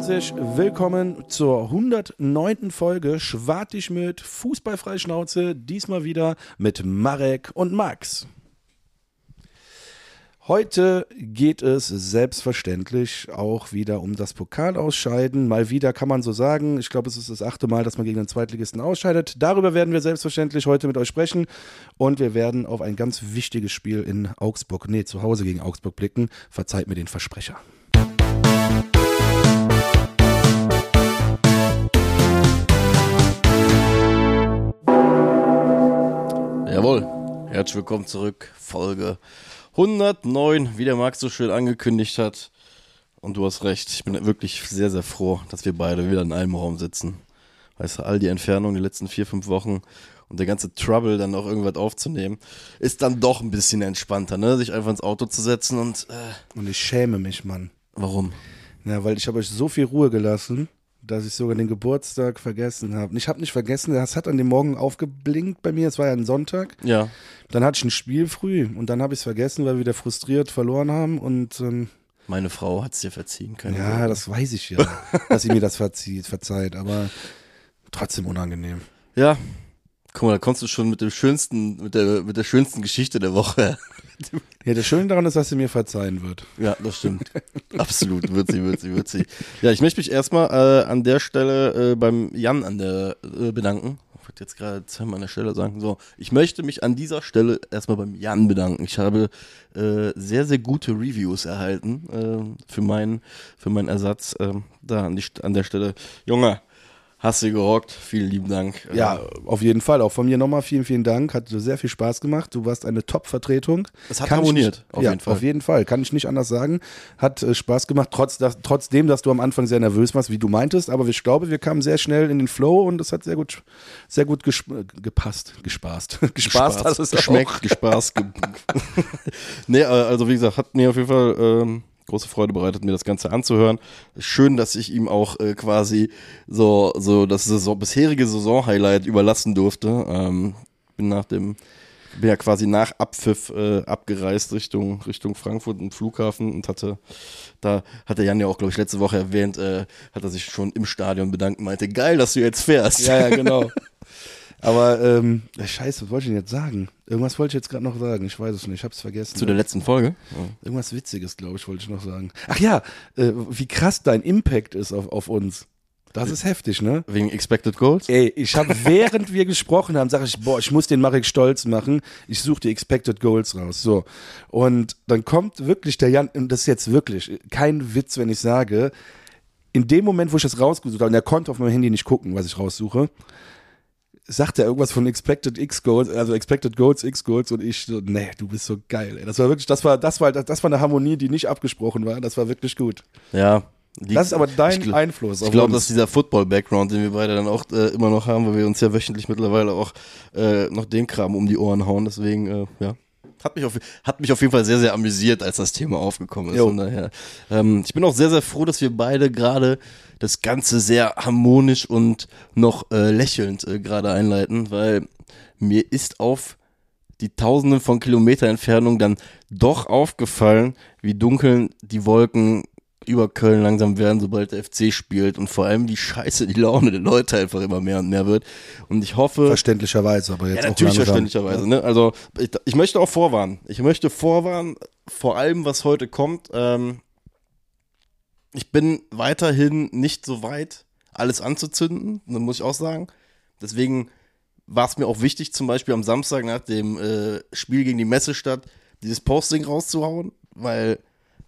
Herzlich willkommen zur 109. Folge Schwartig mit Fußballfrei Schnauze. Diesmal wieder mit Marek und Max. Heute geht es selbstverständlich auch wieder um das Pokalausscheiden. Mal wieder kann man so sagen. Ich glaube, es ist das achte Mal, dass man gegen den Zweitligisten ausscheidet. Darüber werden wir selbstverständlich heute mit euch sprechen. Und wir werden auf ein ganz wichtiges Spiel in Augsburg, nee, zu Hause gegen Augsburg blicken. Verzeiht mir den Versprecher. Jawohl, herzlich willkommen zurück. Folge 109, wie der Max so schön angekündigt hat. Und du hast recht, ich bin wirklich sehr, sehr froh, dass wir beide wieder in einem Raum sitzen. Weißt du, all die Entfernungen die letzten vier, fünf Wochen und der ganze Trouble dann auch irgendwas aufzunehmen, ist dann doch ein bisschen entspannter, ne? Sich einfach ins Auto zu setzen und. Äh, Und ich schäme mich, Mann. warum? Ja, weil ich habe euch so viel Ruhe gelassen, dass ich sogar den Geburtstag vergessen habe. Ich habe nicht vergessen, das hat an dem Morgen aufgeblinkt bei mir. Es war ja ein Sonntag. Ja, Dann hatte ich ein Spiel früh und dann habe ich es vergessen, weil wir wieder frustriert verloren haben. Und ähm, meine Frau hat es dir verziehen können. ja, das weiß ich ja, dass sie mir das verzieht, verzeiht. Aber trotzdem unangenehm. Ja. Guck mal, da kommst du schon mit dem schönsten, mit der, mit der schönsten Geschichte der Woche. Ja, das Schöne daran ist, dass sie mir verzeihen wird. Ja, das stimmt. Absolut, wird sie, wird sie, wird sie. Ja, ich möchte mich erstmal äh, an der Stelle äh, beim Jan an der äh, bedanken. Ich wollte jetzt gerade zweimal an der Stelle sagen. So, ich möchte mich an dieser Stelle erstmal beim Jan bedanken. Ich habe äh, sehr, sehr gute Reviews erhalten äh, für meinen für meinen Ersatz. Äh, da an, die, an der Stelle. Junge, hast du gerockt. Vielen lieben Dank. Ja, Äh, auf jeden Fall. Auch von mir nochmal vielen, vielen Dank. Hat sehr viel Spaß gemacht. Du warst eine Top-Vertretung. Es hat Kann harmoniert, nicht, auf ja, jeden Fall. Auf jeden Fall. Kann ich nicht anders sagen. Hat äh, Spaß gemacht, trotz, dass, trotzdem, dass du am Anfang sehr nervös warst, wie du meintest. Aber ich glaube, wir kamen sehr schnell in den Flow und es hat sehr gut, sehr gut gepasst. Gespaßt. Gespaßt hat es geschmeckt, gespaßt. Ge nee, äh, also wie gesagt, hat mir auf jeden Fall ähm, große Freude bereitet, mir das Ganze anzuhören. Schön, dass ich ihm auch äh, quasi so, so das Saison, bisherige Saison-Highlight überlassen durfte. Ähm, bin nach dem, bin ja quasi nach Abpfiff äh, abgereist Richtung, Richtung Frankfurt im Flughafen und hatte, da hat der Jan ja auch, glaube ich, letzte Woche erwähnt, äh, hat er sich schon im Stadion bedankt und meinte, geil, dass du jetzt fährst. Ja, ja, genau. Aber, ähm, äh, scheiße, was wollte ich denn jetzt sagen? Irgendwas wollte ich jetzt gerade noch sagen. Ich weiß es nicht. Ich hab's vergessen. Zu der letzten Folge. Irgendwas Witziges, glaube ich, wollte ich noch sagen. Ach ja, äh, wie krass dein Impact ist auf, auf uns. Das ist heftig, ne? Wegen Expected Goals? Ey, ich habe, während wir gesprochen haben, sage ich, boah, ich muss den Marek stolz machen. Ich suche die Expected Goals raus. So. Und dann kommt wirklich der Jan, und das ist jetzt wirklich kein Witz, wenn ich sage, in dem Moment, wo ich das rausgesucht habe, und er konnte auf meinem Handy nicht gucken, was ich raussuche, sagt er irgendwas von Expected X Goals, also Expected Goals, X Goals und ich so, nee, du bist so geil. Ey. Das war wirklich, das war, das war, das war eine Harmonie, die nicht abgesprochen war. Das war wirklich gut. Ja. Das ist aber dein ich Einfluss. Ich glaube, dass dieser Football-Background, den wir beide dann auch äh, immer noch haben, weil wir uns ja wöchentlich mittlerweile auch äh, noch den Kram um die Ohren hauen. Deswegen, äh, ja. Hat mich, auf, hat mich auf jeden Fall sehr, sehr amüsiert, als das Thema aufgekommen ist. Jo. Von daher, ähm, ich bin auch sehr, sehr froh, dass wir beide gerade das Ganze sehr harmonisch und noch äh, lächelnd äh, gerade einleiten, weil mir ist auf die Tausenden von Kilometer Entfernung dann doch aufgefallen, wie dunkel die Wolken über Köln langsam werden, sobald der FC spielt und vor allem wie scheiße die Laune der Leute einfach immer mehr und mehr wird. Und ich hoffe, Verständlicherweise, aber jetzt ja, auch natürlich verständlicherweise. Ne? Also ich, ich möchte auch vorwarnen. Ich möchte vorwarnen, vor allem was heute kommt. Ähm, ich bin weiterhin nicht so weit, alles anzuzünden, das muss ich auch sagen. Deswegen war es mir auch wichtig, zum Beispiel am Samstag nach dem äh, Spiel gegen die Messestadt dieses Posting rauszuhauen, weil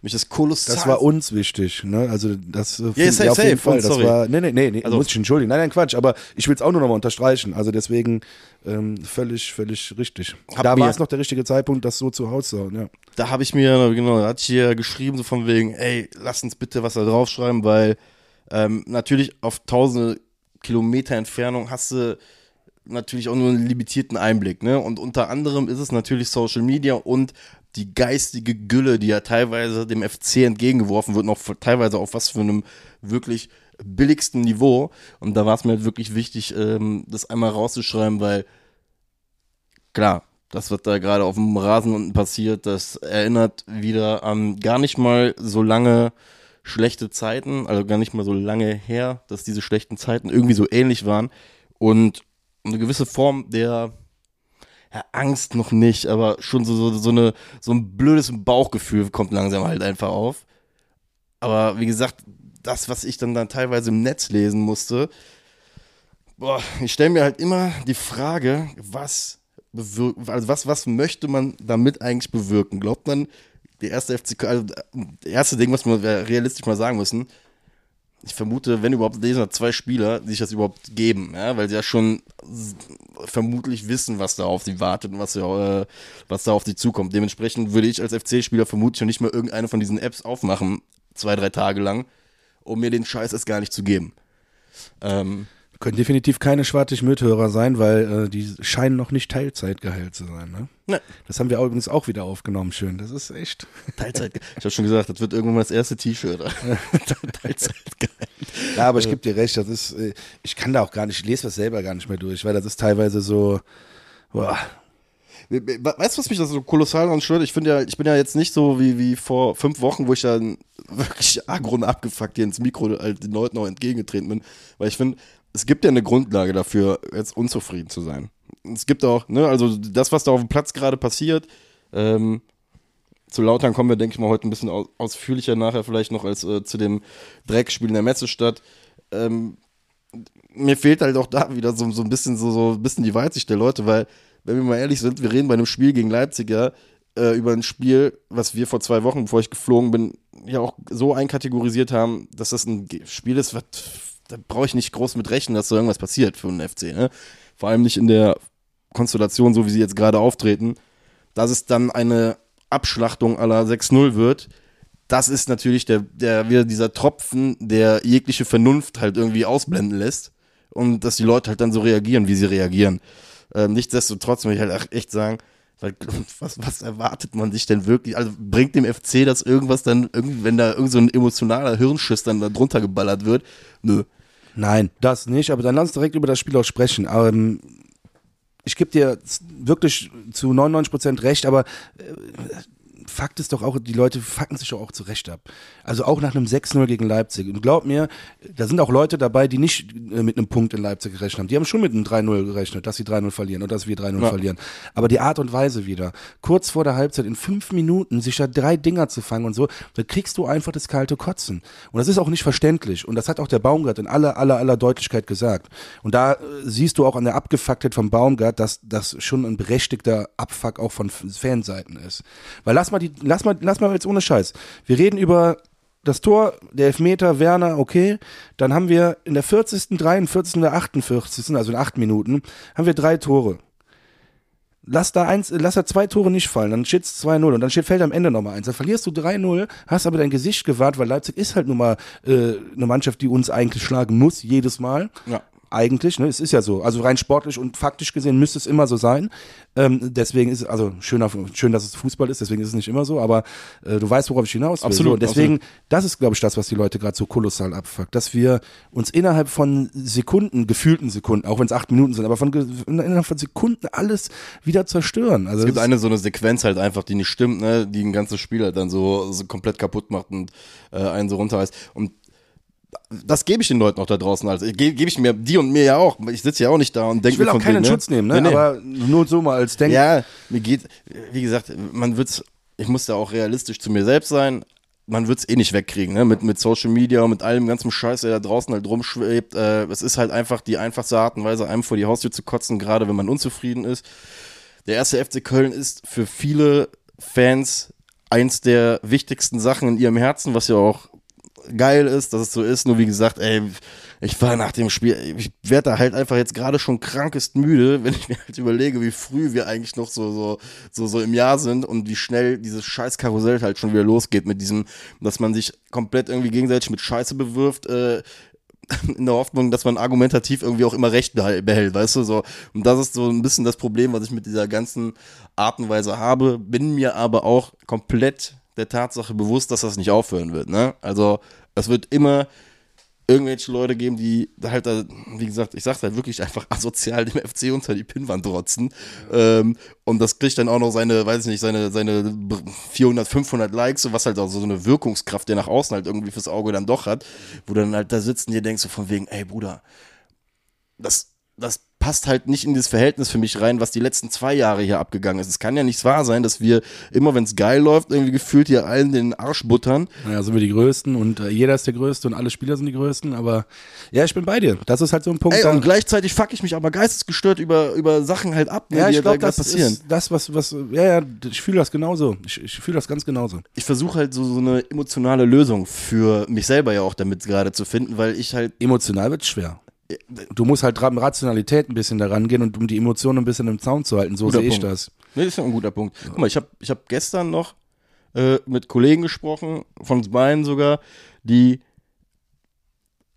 mich das kolossal. Das war uns wichtig, ne? Also das äh, Ja, find- safe, auf jeden safe, Fall. Das sorry. war, nee, nee, nee, nee Also- muss ich entschuldigen. Nein, nein, Quatsch. Aber ich will es auch nur nochmal unterstreichen. Also deswegen ähm, völlig, völlig richtig. Hab da war es noch der richtige Zeitpunkt, das so zu Hause zu hauen, ja. da habe ich mir, genau, da hatte ich hier geschrieben, so von wegen, ey, lass uns bitte was da draufschreiben, weil ähm, natürlich auf tausende Kilometer Entfernung hast du natürlich auch nur einen limitierten Einblick, ne? Und unter anderem ist es natürlich Social Media und die geistige Gülle, die ja teilweise dem FC entgegengeworfen wird, noch teilweise auf was für einem wirklich billigsten Niveau. Und da war es mir halt wirklich wichtig, ähm, das einmal rauszuschreiben, weil klar, das, was da gerade auf dem Rasen unten passiert, das erinnert wieder an gar nicht mal so lange schlechte Zeiten, also gar nicht mal so lange her, dass diese schlechten Zeiten irgendwie so ähnlich waren und eine gewisse Form der ja, Angst noch nicht, aber schon so, so, so, eine, so ein blödes Bauchgefühl kommt langsam halt einfach auf. Aber wie gesagt, das, was ich dann, dann teilweise im Netz lesen musste, boah, ich stelle mir halt immer die Frage, was also was, was möchte man damit eigentlich bewirken? Glaubt man, die erste FC, also das erste Ding, was wir realistisch mal sagen müssen, ich vermute, wenn überhaupt lesen zwei Spieler, die sich das überhaupt geben, ja, weil sie ja schon vermutlich wissen, was da auf sie wartet und was, äh, was da auf sie zukommt. Dementsprechend würde ich als FC-Spieler vermutlich nicht mal irgendeine von diesen Apps aufmachen, zwei, drei Tage lang, um mir den Scheiß erst gar nicht zu geben. Ähm, können definitiv keine Schwartig-Mithörer sein, weil äh, die scheinen noch nicht Teilzeit geheilt zu sein. Ne? Ne. Das haben wir übrigens auch wieder aufgenommen, schön. Das ist echt. Teilzeit. Ich habe schon gesagt, das wird irgendwann mal das erste T-Shirt. Teilzeit geheilt. Ja, aber ich gebe dir recht, das ist, äh, ich kann da auch gar nicht, ich lese das selber gar nicht mehr durch, weil das ist teilweise so, boah, Weißt du, was mich das so kolossal daran stört? Ich finde ja, ich bin ja jetzt nicht so wie, wie vor fünf Wochen, wo ich dann wirklich agron abgefuckt hier ins Mikro halt den Leuten auch entgegengetreten bin. Weil ich finde, es gibt ja eine Grundlage dafür, jetzt unzufrieden zu sein. Es gibt auch, ne, also das, was da auf dem Platz gerade passiert, ähm, zu Lautern kommen wir, denke ich mal, heute ein bisschen aus, ausführlicher nachher vielleicht noch als äh, zu dem Dreckspiel in der Messestadt. Ähm, mir fehlt halt auch da wieder so, so ein bisschen so, so ein bisschen die Weitsicht der Leute, weil, wenn wir mal ehrlich sind, wir reden bei einem Spiel gegen Leipziger äh, über ein Spiel, was wir vor zwei Wochen, bevor ich geflogen bin, ja auch so einkategorisiert haben, dass das ein Spiel ist, was da brauche ich nicht groß mit rechnen, dass so irgendwas passiert für einen FC. Ne? Vor allem nicht in der Konstellation, so wie sie jetzt gerade auftreten. Dass es dann eine Abschlachtung aller 6-0 wird, das ist natürlich der, der, wieder dieser Tropfen, der jegliche Vernunft halt irgendwie ausblenden lässt. Und dass die Leute halt dann so reagieren, wie sie reagieren. Ähm, nichtsdestotrotz muss ich halt echt sagen, was, was erwartet man sich denn wirklich? Also bringt dem FC das irgendwas dann, wenn da irgend so ein emotionaler Hirnschiss dann da drunter geballert wird? Nö. Nein, das nicht, aber dann lass uns direkt über das Spiel auch sprechen. Ähm, ich gebe dir wirklich zu 99 Prozent recht, aber äh, Fakt ist doch auch, die Leute fucken sich doch auch zurecht ab. Also auch nach einem 6-0 gegen Leipzig. Und glaub mir, da sind auch Leute dabei, die nicht äh, mit einem Punkt in Leipzig gerechnet haben. Die haben schon mit einem 3-0 gerechnet, dass sie 3-0 verlieren und dass wir 3-0 ja. verlieren. Aber die Art und Weise wieder, kurz vor der Halbzeit in fünf Minuten sich da drei Dinger zu fangen und so, da kriegst du einfach das kalte Kotzen. Und das ist auch nicht verständlich. Und das hat auch der Baumgart in aller, aller, aller Deutlichkeit gesagt. Und da äh, siehst du auch an der Abgefucktheit vom Baumgart, dass das schon ein berechtigter Abfuck auch von Fanseiten ist. Weil lass mal die, lass mal, lass mal jetzt ohne Scheiß. Wir reden über das Tor, der Elfmeter, Werner, okay. Dann haben wir in der 40., 43., der 48., also in acht Minuten, haben wir drei Tore. Lass da eins, lass da zwei Tore nicht fallen, dann steht es 2-0 und dann steht, fällt am Ende nochmal eins. Dann verlierst du 3-0, hast aber dein Gesicht gewahrt, weil Leipzig ist halt nun mal äh, eine Mannschaft, die uns eigentlich schlagen muss, jedes Mal. Ja eigentlich. Ne? Es ist ja so. Also rein sportlich und faktisch gesehen müsste es immer so sein. Ähm, deswegen ist es, also schöner, schön, dass es Fußball ist, deswegen ist es nicht immer so, aber äh, du weißt, worauf ich hinaus will. Absolut. So, deswegen, absolut. das ist, glaube ich, das, was die Leute gerade so kolossal abfuckt, dass wir uns innerhalb von Sekunden, gefühlten Sekunden, auch wenn es acht Minuten sind, aber von innerhalb von Sekunden alles wieder zerstören. Also es gibt eine so eine Sequenz halt einfach, die nicht stimmt, ne, die ein ganzes Spiel halt dann so, so komplett kaputt macht und äh, einen so runterreißt. Und das gebe ich den Leuten auch da draußen. Also gebe geb ich mir, die und mir ja auch. Ich sitze ja auch nicht da und denke Ich will auch keinen wegen, ne? Schutz nehmen, ne? Nee, nee. aber nur so mal als Denken. Ja, mir geht, wie gesagt, man wird's, ich muss da auch realistisch zu mir selbst sein. Man wird es eh nicht wegkriegen, ne? Mit, mit Social Media und mit allem ganzen Scheiß, der da draußen halt rumschwebt. Äh, es ist halt einfach die einfachste Art und Weise, einem vor die Haustür zu kotzen, gerade wenn man unzufrieden ist. Der erste FC Köln ist für viele Fans eins der wichtigsten Sachen in ihrem Herzen, was ja auch geil ist, dass es so ist. Nur wie gesagt, ey, ich war nach dem Spiel, ich werde da halt einfach jetzt gerade schon krankest müde, wenn ich mir halt überlege, wie früh wir eigentlich noch so, so, so, so im Jahr sind und wie schnell dieses scheiß Karussell halt schon wieder losgeht mit diesem, dass man sich komplett irgendwie gegenseitig mit Scheiße bewirft, äh, in der Hoffnung, dass man argumentativ irgendwie auch immer recht behält, weißt du, so. Und das ist so ein bisschen das Problem, was ich mit dieser ganzen Art und Weise habe, bin mir aber auch komplett der Tatsache bewusst, dass das nicht aufhören wird. Ne? Also es wird immer irgendwelche Leute geben, die halt, da, wie gesagt, ich sag's halt wirklich einfach asozial dem FC unter die Pinnwand rotzen. Ähm, und das kriegt dann auch noch seine, weiß ich nicht, seine, seine 400, 500 Likes, was halt auch so eine Wirkungskraft, der nach außen halt irgendwie fürs Auge dann doch hat, wo dann halt da sitzen, dir denkst du von wegen, ey Bruder, das, das passt halt nicht in das Verhältnis für mich rein, was die letzten zwei Jahre hier abgegangen ist. Es kann ja nicht wahr sein, dass wir immer, wenn es geil läuft, irgendwie gefühlt hier allen den Arsch buttern. Naja, sind wir die Größten und äh, jeder ist der Größte und alle Spieler sind die Größten, aber ja, ich bin bei dir. Das ist halt so ein Punkt. Ey, da- und gleichzeitig fuck ich mich aber geistesgestört über, über Sachen halt ab, ne, ja, die ich da glaube, grad das ist das, was, was, ja, ja, ich fühle das genauso. Ich, ich fühle das ganz genauso. Ich versuche halt so, so eine emotionale Lösung für mich selber ja auch damit gerade zu finden, weil ich halt Emotional wird schwer. Du musst halt Rationalität ein bisschen daran gehen und um die Emotionen ein bisschen im Zaun zu halten. So Guter sehe ich das. Nee, das ist ja ein guter Punkt. Guck mal, ich habe ich hab gestern noch äh, mit Kollegen gesprochen, von uns beiden sogar, die,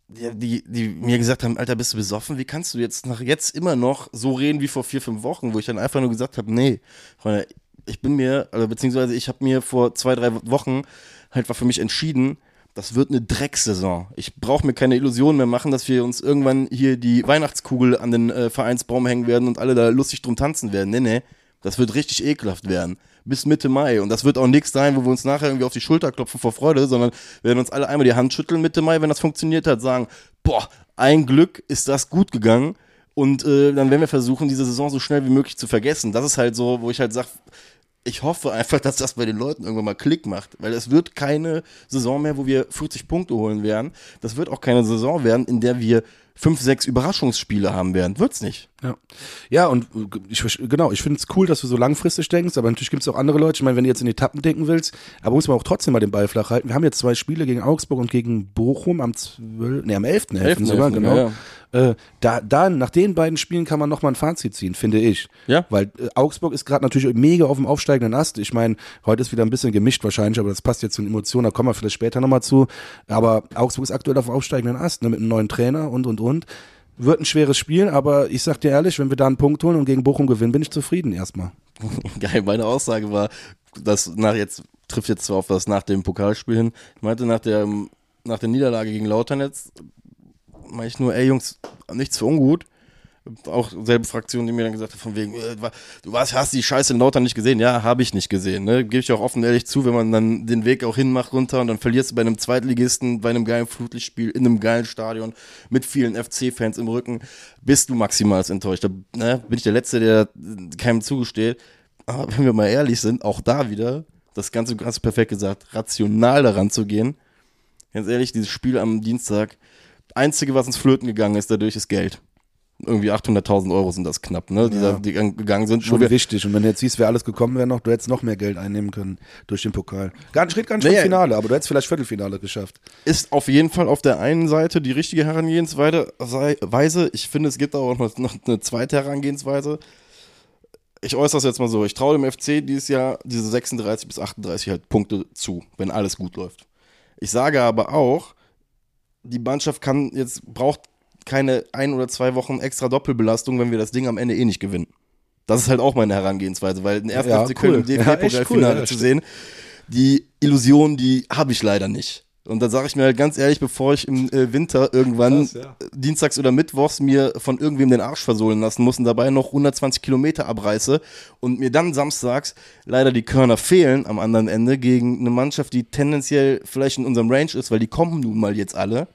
die, die, die mir gesagt haben, Alter, bist du besoffen? Wie kannst du jetzt nach jetzt immer noch so reden wie vor vier, fünf Wochen, wo ich dann einfach nur gesagt habe, nee, Freunde, ich bin mir, also beziehungsweise ich habe mir vor zwei, drei Wochen halt war für mich entschieden, das wird eine Drecksaison. Ich brauche mir keine Illusionen mehr machen, dass wir uns irgendwann hier die Weihnachtskugel an den äh, Vereinsbaum hängen werden und alle da lustig drum tanzen werden. Nee, nee, das wird richtig ekelhaft werden. Bis Mitte Mai. Und das wird auch nichts sein, wo wir uns nachher irgendwie auf die Schulter klopfen vor Freude, sondern werden uns alle einmal die Hand schütteln Mitte Mai, wenn das funktioniert hat, sagen, boah, ein Glück ist das gut gegangen. Und äh, dann werden wir versuchen, diese Saison so schnell wie möglich zu vergessen. Das ist halt so, wo ich halt sage, ich hoffe einfach, dass das bei den Leuten irgendwann mal Klick macht, weil es wird keine Saison mehr, wo wir 40 Punkte holen werden. Das wird auch keine Saison werden, in der wir fünf, sechs Überraschungsspiele haben werden. Wird's nicht. Ja, ja und ich, genau, ich finde es cool, dass du so langfristig denkst, aber natürlich gibt es auch andere Leute. Ich meine, wenn du jetzt in Etappen denken willst, aber muss man auch trotzdem mal den Ball flach halten. Wir haben jetzt zwei Spiele gegen Augsburg und gegen Bochum am 12., nee, am 11.11. 11. sogar, 11., genau. ja, Äh, da, da, nach den beiden Spielen kann man nochmal ein Fazit ziehen, finde ich. Ja. Weil äh, Augsburg ist gerade natürlich mega auf dem aufsteigenden Ast. Ich meine, heute ist wieder ein bisschen gemischt wahrscheinlich, aber das passt jetzt zu den Emotionen, da kommen wir vielleicht später nochmal zu. Aber Augsburg ist aktuell auf dem aufsteigenden Ast, ne, mit einem neuen Trainer und, und, und. Wird ein schweres Spiel, aber ich sag dir ehrlich, wenn wir da einen Punkt holen und gegen Bochum gewinnen, bin ich zufrieden erstmal. Geil, meine Aussage war, dass nach jetzt, trifft jetzt zwar auf das nach dem Pokalspiel hin, ich meinte nach der, nach der Niederlage gegen Lautern jetzt, meine ich nur, ey Jungs, nichts für ungut. Auch selbe Fraktion, die mir dann gesagt hat, von wegen, äh, du warst, hast die Scheiße in Lautern nicht gesehen. Ja, habe ich nicht gesehen. Ne? Gebe ich auch offen ehrlich zu, wenn man dann den Weg auch hinmacht runter und dann verlierst du bei einem Zweitligisten, bei einem geilen Flutlichtspiel, in einem geilen Stadion, mit vielen FC-Fans im Rücken, bist du maximal enttäuscht. Da ne, bin ich der Letzte, der keinem zugesteht. Aber wenn wir mal ehrlich sind, auch da wieder, das Ganze ganz perfekt gesagt, rational daran zu gehen. Ganz ehrlich, dieses Spiel am Dienstag, Einzige, was uns flöten gegangen ist, dadurch ist Geld. Irgendwie 800.000 Euro sind das knapp, ne? Die, Ja. da, die gang- gegangen sind. Schon wichtig. Und wenn du jetzt siehst, wer alles gekommen wäre noch, du hättest noch mehr Geld einnehmen können durch den Pokal. Gar nicht, red gar nicht Naja. Finale, aber du hättest vielleicht Viertelfinale geschafft. ist auf jeden Fall auf der einen Seite die richtige Herangehensweise. Ich finde, es gibt auch noch, noch eine zweite Herangehensweise. Ich äußere es jetzt mal so. Ich traue dem FC dieses Jahr diese 36 bis 38 halt Punkte zu, wenn alles gut läuft. Ich sage aber auch, die Mannschaft kann jetzt, braucht keine ein oder zwei Wochen extra Doppelbelastung, wenn wir das Ding am Ende eh nicht gewinnen. Das ist halt auch meine Herangehensweise, weil den ersten Ja, FC Köln cool. im Ja, DFB-Pokalfinale cool, ja, zu stimmt. sehen, die Illusion, die habe ich leider nicht. Und da sage ich mir halt ganz ehrlich, bevor ich im äh, Winter irgendwann Krass, ja. dienstags oder mittwochs mir von irgendwem den Arsch versohlen lassen muss und dabei noch 120 Kilometer abreiße und mir dann samstags leider die Körner fehlen am anderen Ende gegen eine Mannschaft, die tendenziell vielleicht in unserem Range ist, weil die kommen nun mal jetzt alle,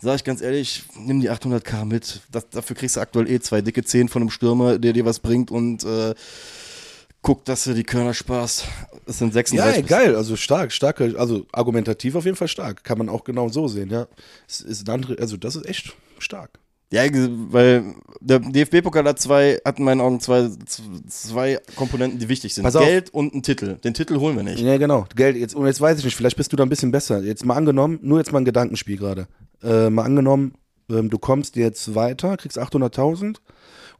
sage ich ganz ehrlich, nimm die 800k mit. Das, dafür kriegst du aktuell eh zwei dicke Zehen von einem Stürmer, der dir was bringt und äh, guck, dass du die Körner sparst. Es sind Ja, 36 ey, bis- geil, also stark, stark, also argumentativ auf jeden Fall stark. Kann man auch genau so sehen, ja. Es ist ein andere, also das ist echt stark. Ja, weil der DFB-Pokal hat zwei, hat in meinen Augen zwei, zwei Komponenten, die wichtig sind. Geld und ein Titel. Den Titel holen wir nicht. Ja, genau. Geld, jetzt, und jetzt weiß ich nicht, vielleicht bist du da ein bisschen besser. Jetzt mal angenommen, nur jetzt mal ein Gedankenspiel gerade. Äh, mal angenommen, ähm, du kommst jetzt weiter, kriegst 800.000.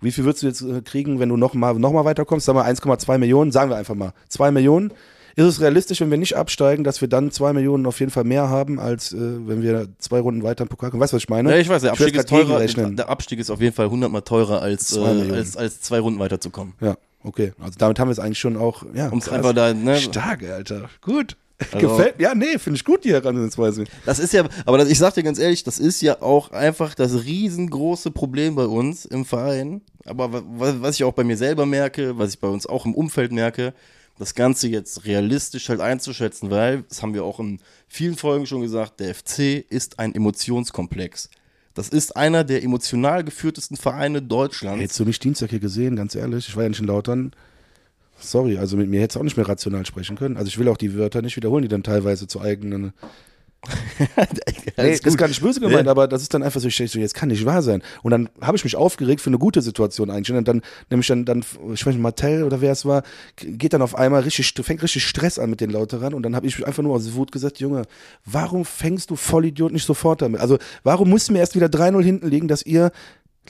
Wie viel würdest du jetzt äh, kriegen, wenn du noch mal, noch mal weiterkommst? Sagen wir 1,2 Millionen, sagen wir einfach mal. 2 Millionen. Ist es realistisch, wenn wir nicht absteigen, dass wir dann 2 Millionen auf jeden Fall mehr haben, als äh, wenn wir zwei Runden weiter im Pokal kommen? Weißt du, was ich meine? Ja, ich weiß, der Abstieg ist teurer. Der Abstieg ist auf jeden Fall hundertmal teurer als, Zwei äh, als, als zwei Runden weiterzukommen. Ja, okay. Also damit haben wir es eigentlich schon auch, ja. Um es einfach da, ne? Stark, Alter. Gut. Also, Gefällt Ja, nee, finde ich gut, die Herangehensweise. Das ist ja, aber das, ich sag dir ganz ehrlich, das ist ja auch einfach das riesengroße Problem bei uns im Verein. Aber wa- wa- was ich auch bei mir selber merke, was ich bei uns auch im Umfeld merke, das Ganze jetzt realistisch halt einzuschätzen, weil, das haben wir auch in vielen Folgen schon gesagt, der FC ist ein Emotionskomplex. Das ist einer der emotional geführtesten Vereine Deutschlands. Hättest du mich Dienstag hier gesehen, ganz ehrlich? Ich war ja nicht in Lautern. Sorry, also mit mir hättest du auch nicht mehr rational sprechen können. Also ich will auch die Wörter nicht wiederholen, die dann teilweise zu eigenen. Nee, Alles das ist gar nicht böse gemeint, Nee. aber das ist dann einfach so, ich so, jetzt kann nicht wahr sein. Und dann habe ich mich aufgeregt für eine gute Situation eigentlich. Und dann, nämlich dann, dann ich weiß nicht, Martell oder wer es war, geht dann auf einmal richtig, fängt richtig Stress an mit den Lauterern. Und dann habe ich einfach nur aus Wut gesagt, Junge, warum fängst du Vollidiot nicht sofort damit? Also warum mussten wir erst wieder 3-0 hinten liegen, dass ihr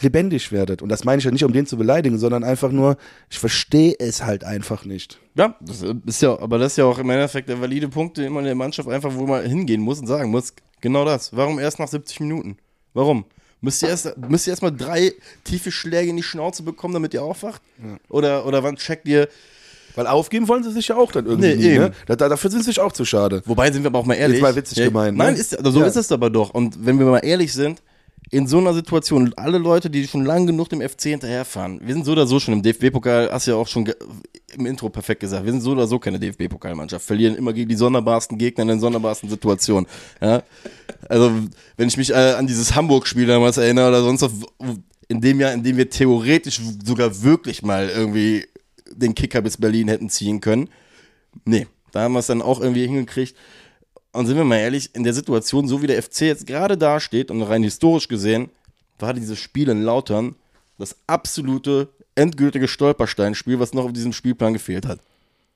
lebendig werdet? Und das meine ich ja nicht, um den zu beleidigen, sondern einfach nur, ich verstehe es halt einfach nicht. Ja, das ist ja, aber das ist ja auch im Endeffekt der valide Punkt, den man in der Mannschaft einfach wo man hingehen muss und sagen muss, genau das. Warum erst nach 70 Minuten? Warum? Müsst ihr erst, müsst ihr erst mal drei tiefe Schläge in die Schnauze bekommen, damit ihr aufwacht? Oder, oder wann checkt ihr? Weil aufgeben wollen sie sich ja auch dann irgendwie. Nee, ne? da, da, dafür sind sie sich auch zu schade. Wobei sind wir aber auch mal ehrlich. Jetzt mal witzig gemeint, ne? Nein, ist, also so Ja. ist es aber doch. Und wenn wir mal ehrlich sind, in so einer Situation, alle Leute, die schon lang genug dem FC hinterherfahren, wir sind so oder so schon im DFB-Pokal, hast du ja auch schon im Intro perfekt gesagt, wir sind so oder so keine DFB-Pokalmannschaft, verlieren immer gegen die sonderbarsten Gegner in den sonderbarsten Situationen. Ja? Also, wenn ich mich äh, an dieses Hamburg-Spiel damals erinnere oder sonst was, in dem Jahr, in dem wir theoretisch sogar wirklich mal irgendwie den Kicker bis Berlin hätten ziehen können, nee, da haben wir es dann auch irgendwie hingekriegt. Und sind wir mal ehrlich, in der Situation, so wie der FC jetzt gerade dasteht und rein historisch gesehen, war dieses Spiel in Lautern das absolute, endgültige Stolpersteinspiel, was noch auf diesem Spielplan gefehlt hat.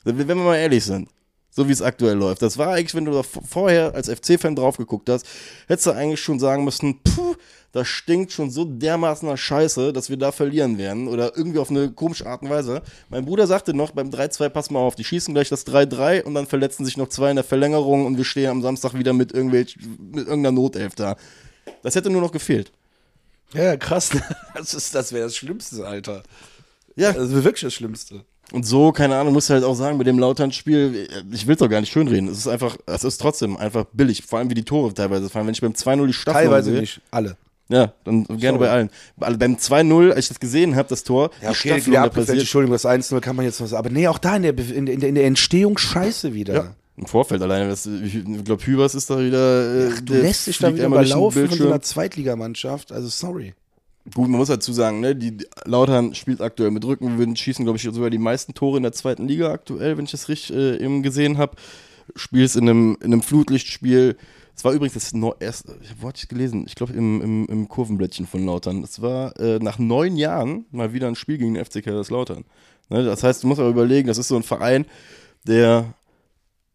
Wenn wir mal ehrlich sind. So wie es aktuell läuft. Das war eigentlich, wenn du da vorher als FC-Fan drauf geguckt hast, hättest du eigentlich schon sagen müssen, puh, das stinkt schon so dermaßen nach Scheiße, dass wir da verlieren werden. Oder irgendwie auf eine komische Art und Weise. Mein Bruder sagte noch beim 3-2, pass mal auf, die schießen gleich das 3-3 und dann verletzen sich noch zwei in der Verlängerung und wir stehen am Samstag wieder mit, irgendwelch, mit irgendeiner Notelf da. Das hätte nur noch gefehlt. Ja, krass. Das, ist- das wäre das Schlimmste, Alter. Ja, Das wäre wirklich das Schlimmste. Und so, keine Ahnung, musst du halt auch sagen, mit dem Lautern-Spiel, ich will es doch gar nicht schönreden. Es ist einfach, es ist trotzdem einfach billig. Vor allem wie die Tore teilweise fallen. Wenn ich beim 2-0 die Staffel Teilweise sehe, nicht, alle. Ja, dann gerne Sorry. bei allen. Also beim 2-0, als ich das gesehen habe, das Tor, Ja, okay, Staffelung, wieder passiert, Entschuldigung, das 1-0 kann man jetzt was, aber nee, auch da in der, in der, in der Entstehung scheiße wieder. ja, im Vorfeld alleine, das, ich glaube, Hübers ist da wieder. äh, Du der lässt dich da wieder überlaufen von so einer Zweitligamannschaft, also sorry. Gut, man muss dazu sagen, ne, die die Lautern spielt aktuell mit Rückenwind, schießen, glaube ich, sogar die meisten Tore in der zweiten Liga aktuell, wenn ich das richtig äh, eben gesehen habe. Spielst in einem, in einem Flutlichtspiel. Es war übrigens das neu, erst, ich habe Wort gelesen, ich glaube im, im, im Kurvenblättchen von Lautern. Es war äh, nach neun Jahren mal wieder ein Spiel gegen den FC Kaiserslautern. Ne, das heißt, du musst aber überlegen, das ist so ein Verein, der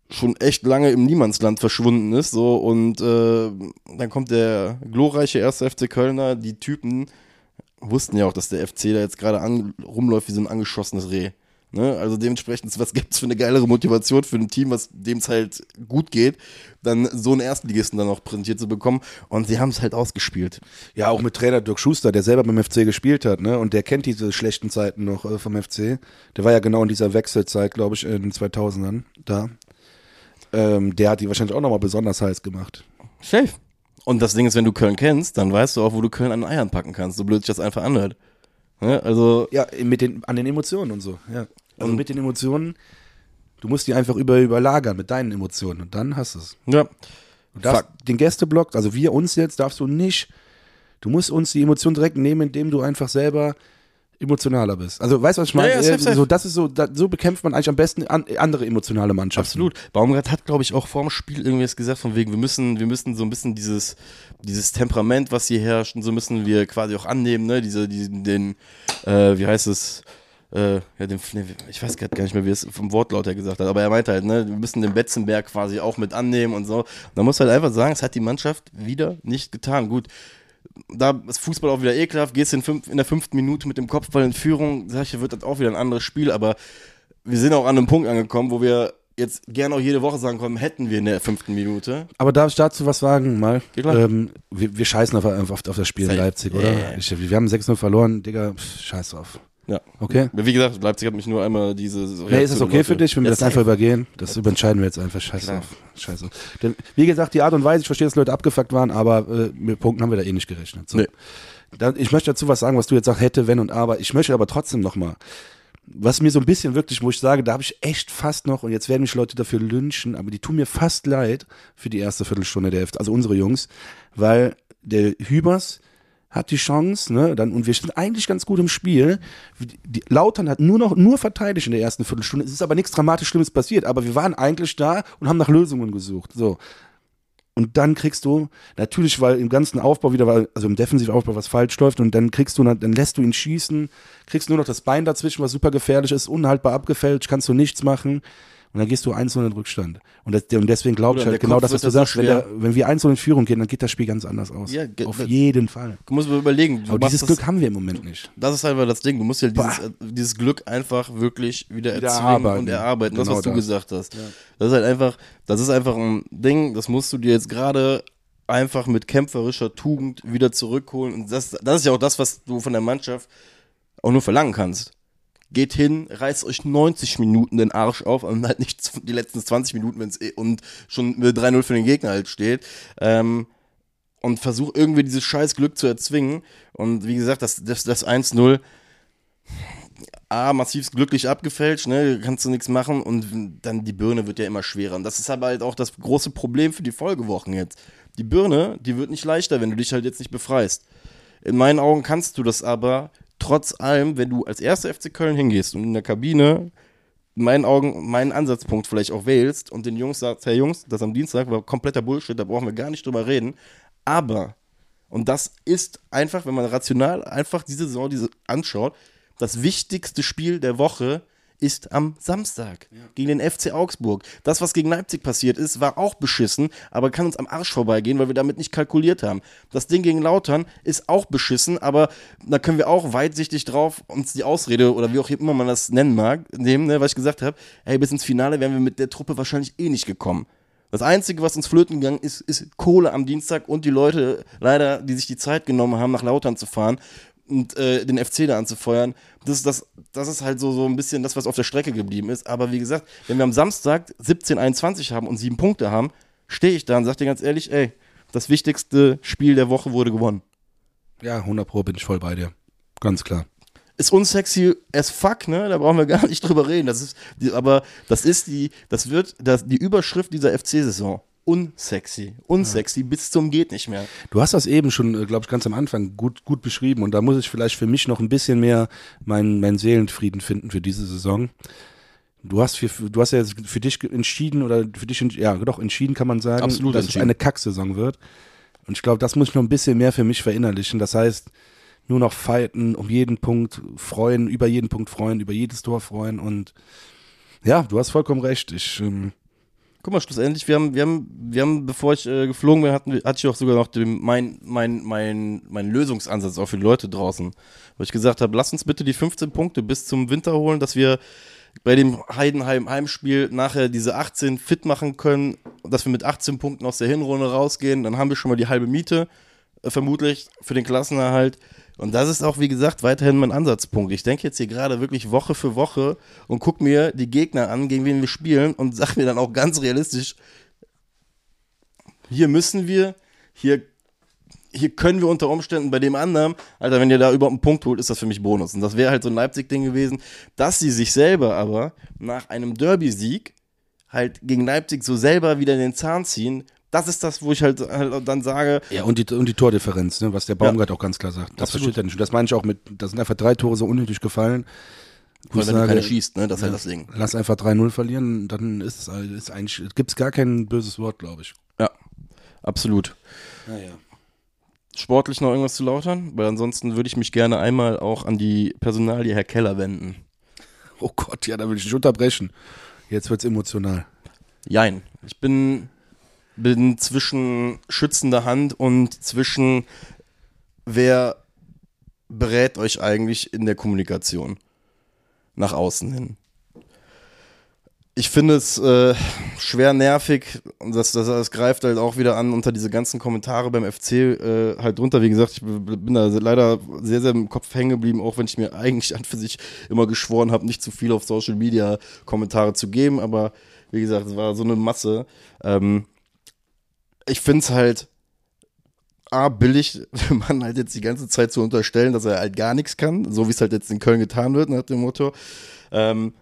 schon echt lange im Niemandsland verschwunden ist. So, und äh, dann kommt der glorreiche erste FC Kölner. Die Typen wussten ja auch, dass der FC da jetzt gerade rumläuft wie so ein angeschossenes Reh. Ne? Also dementsprechend, was gibt's für eine geilere Motivation für ein Team, was dem es halt gut geht, dann so einen Erstligisten dann auch präsentiert zu bekommen. Und sie haben es halt ausgespielt. Ja, auch mit Trainer Dirk Schuster, der selber beim FC gespielt hat, ne? Und der kennt diese schlechten Zeiten noch äh, vom FC. Der war ja genau in dieser Wechselzeit, glaube ich, in den 2000ern da. Ähm, der hat die wahrscheinlich auch nochmal besonders heiß gemacht. Safe. Und das Ding ist, wenn du Köln kennst, dann weißt du auch, wo du Köln an den Eiern packen kannst, so blöd sich das einfach anhört. Ne? Also, Ja, mit den, an den Emotionen und so, ja. Also mit den Emotionen, du musst die einfach über, überlagern mit deinen Emotionen und dann hast du es. ja. Du darfst den Gästeblock, also wir uns jetzt, darfst du nicht, du musst uns die Emotionen direkt nehmen, indem du einfach selber emotionaler bist. Also weißt du, was ich meine? Ja, ja, safe, safe. So, das ist so, da, so bekämpft man eigentlich am besten an, andere emotionale Mannschaften. Absolut. Baumgart hat, glaube ich, auch vorm Spiel irgendwie das gesagt, von wegen, wir müssen, wir müssen so ein bisschen dieses, dieses Temperament, was hier herrscht, und so müssen wir quasi auch annehmen, ne? Diese, diesen, den, äh, wie heißt es, äh, ja, den, ich weiß grad gar nicht mehr, wie er es vom Wortlaut her gesagt hat, aber er meinte halt, ne, wir müssen den Betzenberg quasi auch mit annehmen und so. Und da muss halt einfach sagen, es hat die Mannschaft wieder nicht getan. Gut, da ist Fußball auch wieder ekelhaft, gehst in, fünf, in der fünften Minute mit dem Kopfball in Führung, sag ich, wird das auch wieder ein anderes Spiel, aber wir sind auch an einem Punkt angekommen, wo wir jetzt gerne auch jede Woche sagen können, hätten wir in der fünften Minute. Aber darf ich dazu was sagen, mal? Ähm, wir, wir scheißen auf, auf, auf das Spiel in. Leipzig, oder? ja. Ich, wir haben 6-0 verloren, Digga, pff, scheiß drauf. Ja. Okay? Wie gesagt, Leipzig hat mich nur einmal diese. Nee, ist es Reaktion okay für dich, wenn wir das einfach übergehen? Das entscheiden wir jetzt einfach. Scheiß Klar. auf. Scheiß auf. Denn, wie gesagt, die Art und Weise, ich verstehe, dass Leute abgefuckt waren, aber äh, mit Punkten haben wir da eh nicht gerechnet. So. Nee. Da, ich möchte dazu was sagen, was du jetzt sagst, hätte, wenn und aber. Ich möchte aber trotzdem nochmal, was mir so ein bisschen wirklich, wo ich sage, da habe ich echt fast noch, und jetzt werden mich Leute dafür lynchen, aber die tun mir fast leid für die erste Viertelstunde der Hälfte, also unsere Jungs, weil der Hübers hat die Chance, ne, dann, und wir sind eigentlich ganz gut im Spiel. Die, Lautern hat nur noch, nur verteidigt in der ersten Viertelstunde. Es ist aber nichts dramatisch Schlimmes passiert, aber wir waren eigentlich da und haben nach Lösungen gesucht, so. Und dann kriegst du, natürlich, weil im ganzen Aufbau wieder, also im Defensivaufbau was falsch läuft und dann kriegst du, dann lässt du ihn schießen, kriegst nur noch das Bein dazwischen, was super gefährlich ist, unhaltbar abgefälscht, kannst du nichts machen und dann gehst du einzeln in den Rückstand. Und, das, und deswegen glaube ich halt genau Kopf das, was du ja sagst, wenn, der, wenn wir einzeln in Führung gehen, dann geht das Spiel ganz anders aus. Ja, Auf das- jeden Fall. Du musst mal überlegen. Du Aber dieses das, Glück haben wir im Moment nicht. Das ist einfach das Ding. Du musst ja dieses, äh, dieses Glück einfach wirklich wieder Wieder erzwingen erarbeiten. und erarbeiten. Das, Genau was du das. gesagt hast. Das ist halt einfach, das ist einfach ein Ding, das musst du dir jetzt gerade einfach mit kämpferischer Tugend wieder zurückholen. Und das, das ist ja auch das, was du von der Mannschaft auch nur verlangen kannst. Geht hin, reißt euch 90 Minuten den Arsch auf und halt nicht die letzten 20 Minuten, wenn es und schon mit 3-0 für den Gegner halt steht. Ähm, und versuch irgendwie dieses scheiß Glück zu erzwingen. Und wie gesagt, das, das, das 1-0, A, massiv glücklich abgefälscht, ne, kannst du nichts machen und dann die Birne wird ja immer schwerer. Und das ist aber halt auch das große Problem für die Folgewochen jetzt. Die Birne, die wird nicht leichter, wenn du dich halt jetzt nicht befreist. In meinen Augen kannst du das aber trotz allem, wenn du als erster FC Köln hingehst und in der Kabine in meinen Augen meinen Ansatzpunkt vielleicht auch wählst und den Jungs sagst, hey Jungs, das am Dienstag war kompletter Bullshit, da brauchen wir gar nicht drüber reden. Aber, und das ist einfach, wenn man rational einfach diese Saison diese anschaut, das wichtigste Spiel der Woche ist am Samstag gegen den FC Augsburg. Das, was gegen Leipzig passiert ist, war auch beschissen, aber kann uns am Arsch vorbeigehen, weil wir damit nicht kalkuliert haben. Das Ding gegen Lautern ist auch beschissen, aber da können wir auch weitsichtig drauf uns die Ausrede oder wie auch immer man das nennen mag, nehmen, ne, was ich gesagt habe, hey, bis ins Finale wären wir mit der Truppe wahrscheinlich eh nicht gekommen. Das Einzige, was uns flöten gegangen ist, ist Kohle am Dienstag und die Leute, leider, die sich die Zeit genommen haben, nach Lautern zu fahren und äh, den FC da anzufeuern. Das, ist das, das ist halt so, so ein bisschen das, was auf der Strecke geblieben ist. Aber wie gesagt, wenn wir am Samstag 17-21 haben und sieben Punkte haben, stehe ich da und sage dir ganz ehrlich, ey, das wichtigste Spiel der Woche wurde gewonnen. Ja, 100 Pro bin ich voll bei dir. Ganz klar. Ist unsexy as fuck, ne? Da brauchen wir gar nicht drüber reden. Das ist, aber das ist die, das wird das, die Überschrift dieser FC-Saison. Unsexy. Unsexy bis zum geht nicht mehr. Du hast das eben schon, glaube ich, ganz am Anfang gut, gut beschrieben und da muss ich vielleicht für mich noch ein bisschen mehr meinen meinen Seelenfrieden finden für diese Saison. Du hast, für, du hast ja für dich entschieden oder für dich, ja doch, entschieden kann man sagen, Absolut dass es eine Kacksaison wird. Und ich glaube, das muss ich noch ein bisschen mehr für mich verinnerlichen. Das heißt, nur noch fighten, um jeden Punkt freuen, über jeden Punkt freuen, über jedes Tor freuen und ja, du hast vollkommen recht. Ich, ähm, Guck mal, schlussendlich, wir haben, wir haben, wir haben, bevor ich äh, geflogen bin, hatten, hatte ich auch sogar noch den, mein, mein, mein, mein Lösungsansatz auch für die Leute draußen. Wo ich gesagt habe, lass uns bitte die 15 Punkte bis zum Winter holen, dass wir bei dem Heidenheim Heimspiel nachher diese 18 fit machen können, dass wir mit 18 Punkten aus der Hinrunde rausgehen. Dann haben wir schon mal die halbe Miete, äh, vermutlich, für den Klassenerhalt. Und das ist auch, wie gesagt, weiterhin mein Ansatzpunkt. Ich denke jetzt hier gerade wirklich Woche für Woche und guck mir die Gegner an, gegen wen wir spielen und sag mir dann auch ganz realistisch, hier müssen wir, hier, hier können wir unter Umständen bei dem anderen, Alter, wenn ihr da überhaupt einen Punkt holt, ist das für mich Bonus. Und das wäre halt so ein Leipzig-Ding gewesen, dass sie sich selber aber nach einem Derby-Sieg halt gegen Leipzig so selber wieder in den Zahn ziehen. Das ist das, wo ich halt, halt dann sage, Ja, und die, und die Tordifferenz, ne, was der Baumgart auch ganz klar sagt. Das Absolut. versteht er nicht. Und das meine ich auch mit, da sind einfach drei Tore so unnötig gefallen. Wo weil wenn du sage, keine schießt, ne, das ist halt das Ding. Lass einfach 3-0 verlieren, dann ist es ist eigentlich, gibt es gar kein böses Wort, glaube ich. Ja, absolut. Naja. Sportlich noch irgendwas zu lautern? Weil ansonsten würde ich mich gerne einmal auch an die Personalie Herr Keller wenden. Oh Gott, ja, da will ich nicht unterbrechen. Jetzt wird's emotional. Jein. Ich bin, bin zwischen schützender Hand und zwischen wer berät euch eigentlich in der Kommunikation nach außen hin. ich finde es äh, schwer nervig und das, das, das greift halt auch wieder an unter diese ganzen Kommentare beim FC äh, halt drunter. Wie gesagt, ich bin da leider sehr, sehr im Kopf hängen geblieben, auch wenn ich mir eigentlich an für sich immer geschworen habe, nicht zu viel auf Social Media Kommentare zu geben. Aber wie gesagt, es war so eine Masse. Ähm, ich finde es halt A, billig, man halt jetzt die ganze Zeit zu unterstellen, dass er halt gar nichts kann, so wie es halt jetzt in Köln getan wird, nach dem Motto. Ähm,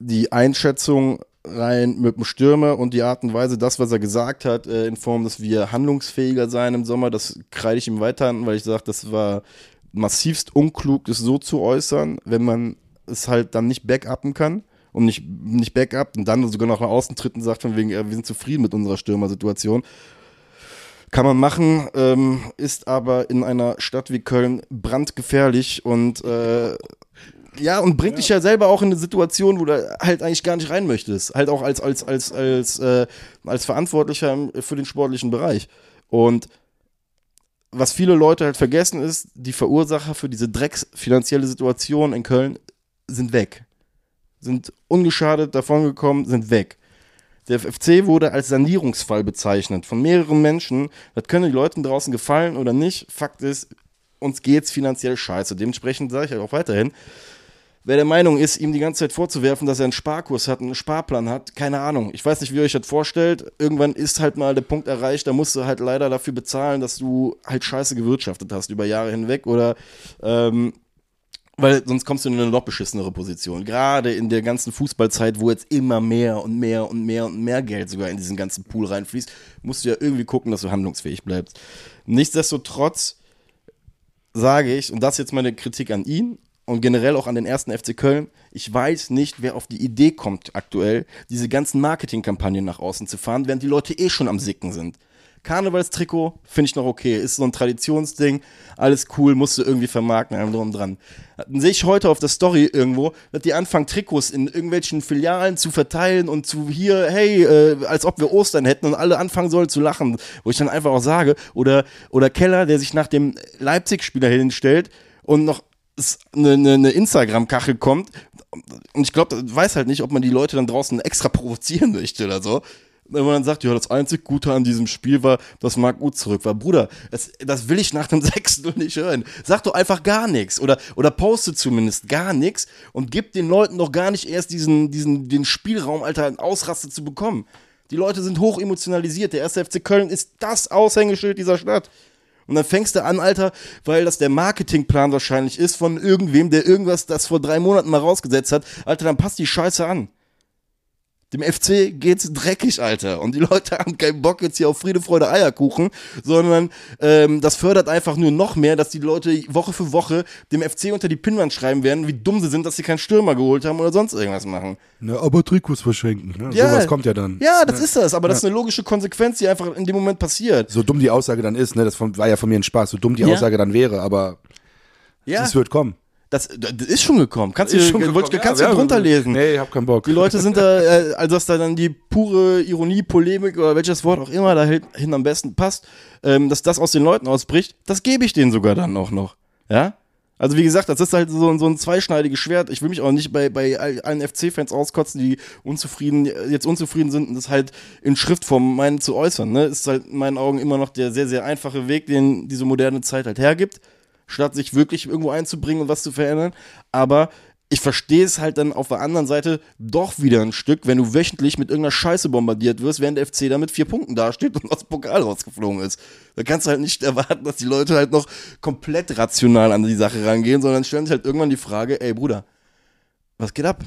die Einschätzung rein mit dem Stürmer und die Art und Weise, das, was er gesagt hat, äh, in Form, dass wir handlungsfähiger sein im Sommer, das kreide ich ihm weiter an, weil ich sage, das war massivst unklug, das so zu äußern, wenn man es halt dann nicht backuppen kann und nicht, nicht backup und dann sogar noch nach außen tritt und sagt von wegen, wir sind zufrieden mit unserer Stürmersituation. Kann man machen, ähm, ist aber in einer Stadt wie Köln brandgefährlich und äh, ja, und bringt ja. dich ja selber auch in eine Situation, wo du halt eigentlich gar nicht rein möchtest. Halt auch als, als, als, als, äh, als Verantwortlicher für den sportlichen Bereich. Und was viele Leute halt vergessen ist, die Verursacher für diese drecksfinanzielle Situation in Köln sind weg. Sind ungeschadet davongekommen, sind weg. Der FC wurde als Sanierungsfall bezeichnet von mehreren Menschen. Das können die Leuten draußen gefallen oder nicht. Fakt ist, uns geht's finanziell scheiße. Dementsprechend sage ich halt auch weiterhin, Wer der Meinung ist, ihm die ganze Zeit vorzuwerfen, dass er einen Sparkurs hat, einen Sparplan hat, keine Ahnung. Ich weiß nicht, wie ihr euch das vorstellt. Irgendwann ist halt mal der Punkt erreicht, da musst du halt leider dafür bezahlen, dass du halt scheiße gewirtschaftet hast über Jahre hinweg oder ähm, weil sonst kommst du in eine noch beschissenere Position. Gerade in der ganzen Fußballzeit, wo jetzt immer mehr und mehr und mehr und mehr Geld sogar in diesen ganzen Pool reinfließt, musst du ja irgendwie gucken, dass du handlungsfähig bleibst. Nichtsdestotrotz sage ich, und das ist jetzt meine Kritik an ihn, und generell auch an den ersten FC Köln. Ich weiß nicht, wer auf die Idee kommt aktuell, diese ganzen Marketingkampagnen nach außen zu fahren, während die Leute eh schon am Sicken sind. Karnevalstrikot finde ich noch okay, ist so ein Traditionsding, alles cool, musst du irgendwie vermarkten, allem drum dran. Dann sehe ich heute auf der Story irgendwo, dass die anfangen, Trikots in irgendwelchen Filialen zu verteilen und zu hier, hey, äh, als ob wir Ostern hätten und alle anfangen sollen zu lachen, wo ich dann einfach auch sage, oder, oder Keller, der sich nach dem Leipzig-Spieler hinstellt und noch eine, eine, eine Instagram-Kachel kommt und ich glaube, weiß halt nicht, ob man die Leute dann draußen extra provozieren möchte oder so. Wenn man dann sagt, ja, das einzig Gute an diesem Spiel war, dass Marc gut zurück war. Bruder, das, das will ich nach dem 6-0 nicht hören. Sag doch einfach gar nichts. Oder, oder poste zumindest gar nichts und gib den Leuten doch gar nicht erst diesen, diesen, den Spielraum, Alter, einen Ausraster zu bekommen. Die Leute sind hoch emotionalisiert. Der erste FC Köln ist das Aushängeschild dieser Stadt. Und dann fängst du an, Alter, weil das der Marketingplan wahrscheinlich ist von irgendwem, der irgendwas das vor drei Monaten mal rausgesetzt hat. Alter, dann passt die Scheiße an. Dem FC geht's dreckig, Alter. Und die Leute haben keinen Bock jetzt hier auf Friede, Freude, Eierkuchen, sondern ähm, das fördert einfach nur noch mehr, dass die Leute Woche für Woche dem FC unter die Pinnwand schreiben werden, wie dumm sie sind, dass sie keinen Stürmer geholt haben oder sonst irgendwas machen. Na, aber Trikots verschenken, ne? Ja, Sowas kommt ja dann. Ja, das ja. ist das, aber das ist eine logische Konsequenz, die einfach in dem Moment passiert. So dumm die Aussage dann ist, ne? Das war ja von mir ein Spaß, so dumm die ja. Aussage dann wäre, aber ja. es wird kommen. Das, das ist schon gekommen. Kannst du schon gekommen. kannst ja, du drunter lesen. Nee, ich hab keinen Bock. Die Leute sind da, äh, also dass da dann die pure Ironie, Polemik oder welches Wort auch immer da hin am besten passt, ähm, dass das aus den Leuten ausbricht, das gebe ich denen sogar dann auch noch. Ja? Also wie gesagt, das ist halt so, so ein zweischneidiges Schwert. Ich will mich auch nicht bei, bei allen FC-Fans auskotzen, die unzufrieden, jetzt unzufrieden sind und das halt in Schriftform meinen zu äußern. Ne? Ist halt in meinen Augen immer noch der sehr, sehr einfache Weg, den diese moderne Zeit halt hergibt statt sich wirklich irgendwo einzubringen und was zu verändern. Aber ich verstehe es halt dann auf der anderen Seite doch wieder ein Stück, wenn du wöchentlich mit irgendeiner Scheiße bombardiert wirst, während der FC da mit vier Punkten dasteht und aus dem Pokal rausgeflogen ist. Da kannst du halt nicht erwarten, dass die Leute halt noch komplett rational an die Sache rangehen, sondern stellen sich halt irgendwann die Frage, ey Bruder, was geht ab?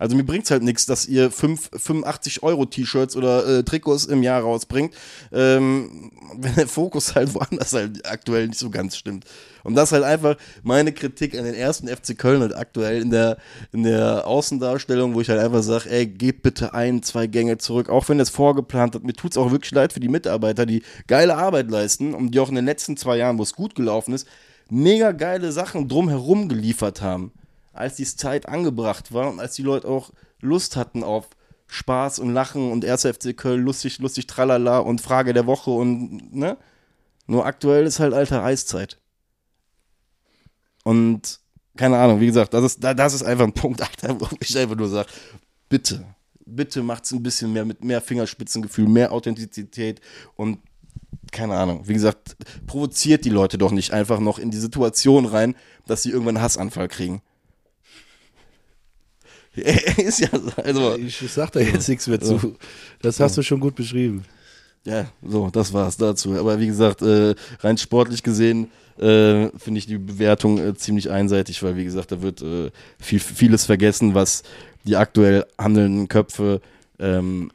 Also mir bringt es halt nichts, dass ihr 5, 85 Euro T-Shirts oder äh, Trikots im Jahr rausbringt, ähm, wenn der Fokus halt woanders halt aktuell nicht so ganz stimmt. Und das ist halt einfach meine Kritik an den ersten FC Köln halt aktuell in der, in der Außendarstellung, wo ich halt einfach sage, ey, geht bitte ein, zwei Gänge zurück, auch wenn das vorgeplant hat. Mir tut es auch wirklich leid für die Mitarbeiter, die geile Arbeit leisten und die auch in den letzten zwei Jahren, wo es gut gelaufen ist, mega geile Sachen drumherum geliefert haben als die Zeit angebracht war und als die Leute auch Lust hatten auf Spaß und Lachen und 1. FC Köln, lustig, lustig, tralala und Frage der Woche und, ne? Nur aktuell ist halt alter Eiszeit. Und keine Ahnung, wie gesagt, das ist, das ist einfach ein Punkt, Alter, wo ich einfach nur sage, bitte, bitte macht's ein bisschen mehr mit mehr Fingerspitzengefühl, mehr Authentizität und keine Ahnung. Wie gesagt, provoziert die Leute doch nicht einfach noch in die Situation rein, dass sie irgendwann einen Hassanfall kriegen. ist ja also. Ich sag da jetzt nichts mehr zu. Das hast du schon gut beschrieben. Ja, so, das war's dazu. Aber wie gesagt, äh, rein sportlich gesehen äh, finde ich die Bewertung äh, ziemlich einseitig, weil wie gesagt, da wird äh, viel, vieles vergessen, was die aktuell handelnden Köpfe, ähm,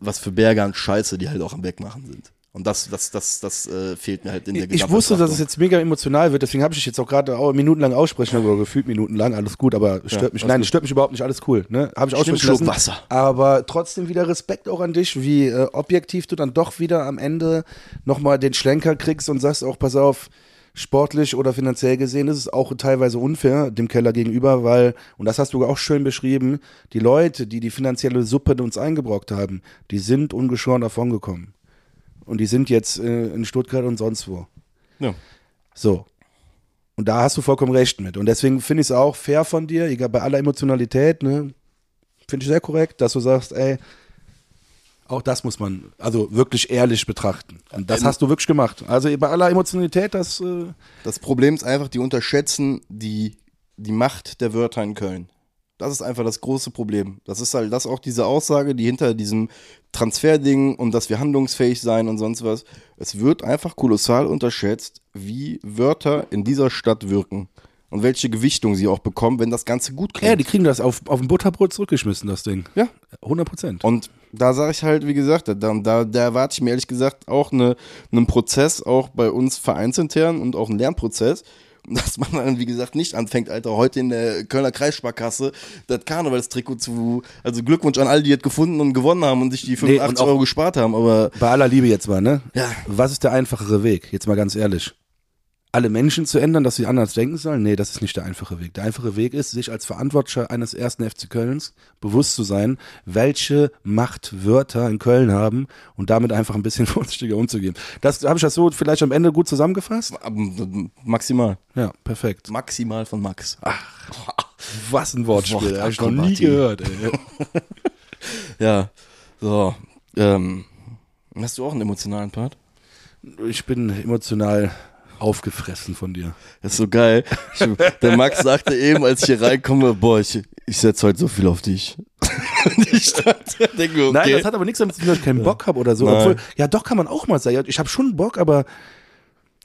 was für Berge an Scheiße, die halt auch am Wegmachen sind. Und das, das, das, das äh, fehlt mir halt in der Ich wusste, dass es jetzt mega emotional wird, deswegen habe ich jetzt auch gerade minutenlang aussprechen oder gefühlt minutenlang, alles gut, aber stört ja, mich. Nein, gut. stört mich überhaupt nicht, alles cool. Ne? Habe ich aussprechen lassen. Wasser. Aber trotzdem wieder Respekt auch an dich, wie äh, objektiv du dann doch wieder am Ende nochmal den Schlenker kriegst und sagst auch, pass auf, sportlich oder finanziell gesehen ist es auch teilweise unfair dem Keller gegenüber, weil, und das hast du auch schön beschrieben, die Leute, die die finanzielle Suppe uns eingebrockt haben, die sind ungeschoren davongekommen. Und die sind jetzt äh, in Stuttgart und sonst wo. Ja. So. Und da hast du vollkommen recht mit. Und deswegen finde ich es auch fair von dir, egal bei aller Emotionalität, ne, finde ich sehr korrekt, dass du sagst, ey, auch das muss man also wirklich ehrlich betrachten. Und das hast du wirklich gemacht. Also bei aller Emotionalität, das. Äh das Problem ist einfach, die unterschätzen die, die Macht der Wörter in Köln. Das ist einfach das große Problem. Das ist halt das auch diese Aussage, die hinter diesem Transferding und dass wir handlungsfähig sein und sonst was. Es wird einfach kolossal unterschätzt, wie Wörter in dieser Stadt wirken und welche Gewichtung sie auch bekommen, wenn das Ganze gut klingt. Ja, die kriegen das auf, auf ein Butterbrot zurückgeschmissen, das Ding. Ja. 100 Prozent. Und da sage ich halt, wie gesagt, da, da, da erwarte ich mir ehrlich gesagt auch eine, einen Prozess, auch bei uns vereinsintern und auch einen Lernprozess, dass man dann, wie gesagt, nicht anfängt, Alter, heute in der Kölner Kreissparkasse das Karnevalstrikot zu, also Glückwunsch an alle, die das gefunden und gewonnen haben und sich die 85 nee, Euro gespart haben, aber. Bei aller Liebe jetzt mal, ne? Ja. Was ist der einfachere Weg? Jetzt mal ganz ehrlich alle Menschen zu ändern, dass sie anders denken sollen? Nee, das ist nicht der einfache Weg. Der einfache Weg ist, sich als Verantwortlicher eines ersten FC Kölns bewusst zu sein, welche Macht Wörter in Köln haben und damit einfach ein bisschen vorsichtiger umzugehen. Das habe ich das so vielleicht am Ende gut zusammengefasst? Maximal. Ja, perfekt. Maximal von Max. Ach, was ein Wortspiel. Habe ich noch nie gehört. Ey. ja, so. Ähm, hast du auch einen emotionalen Part? Ich bin emotional aufgefressen von dir. Das ist so geil. Ich, der Max sagte eben, als ich hier reinkomme, boah, ich, ich setze heute so viel auf dich. ich dachte, denke, okay. Nein, das hat aber nichts damit zu tun, dass ich keinen Bock habe oder so. Obwohl, ja, doch kann man auch mal sagen. Ich habe schon Bock, aber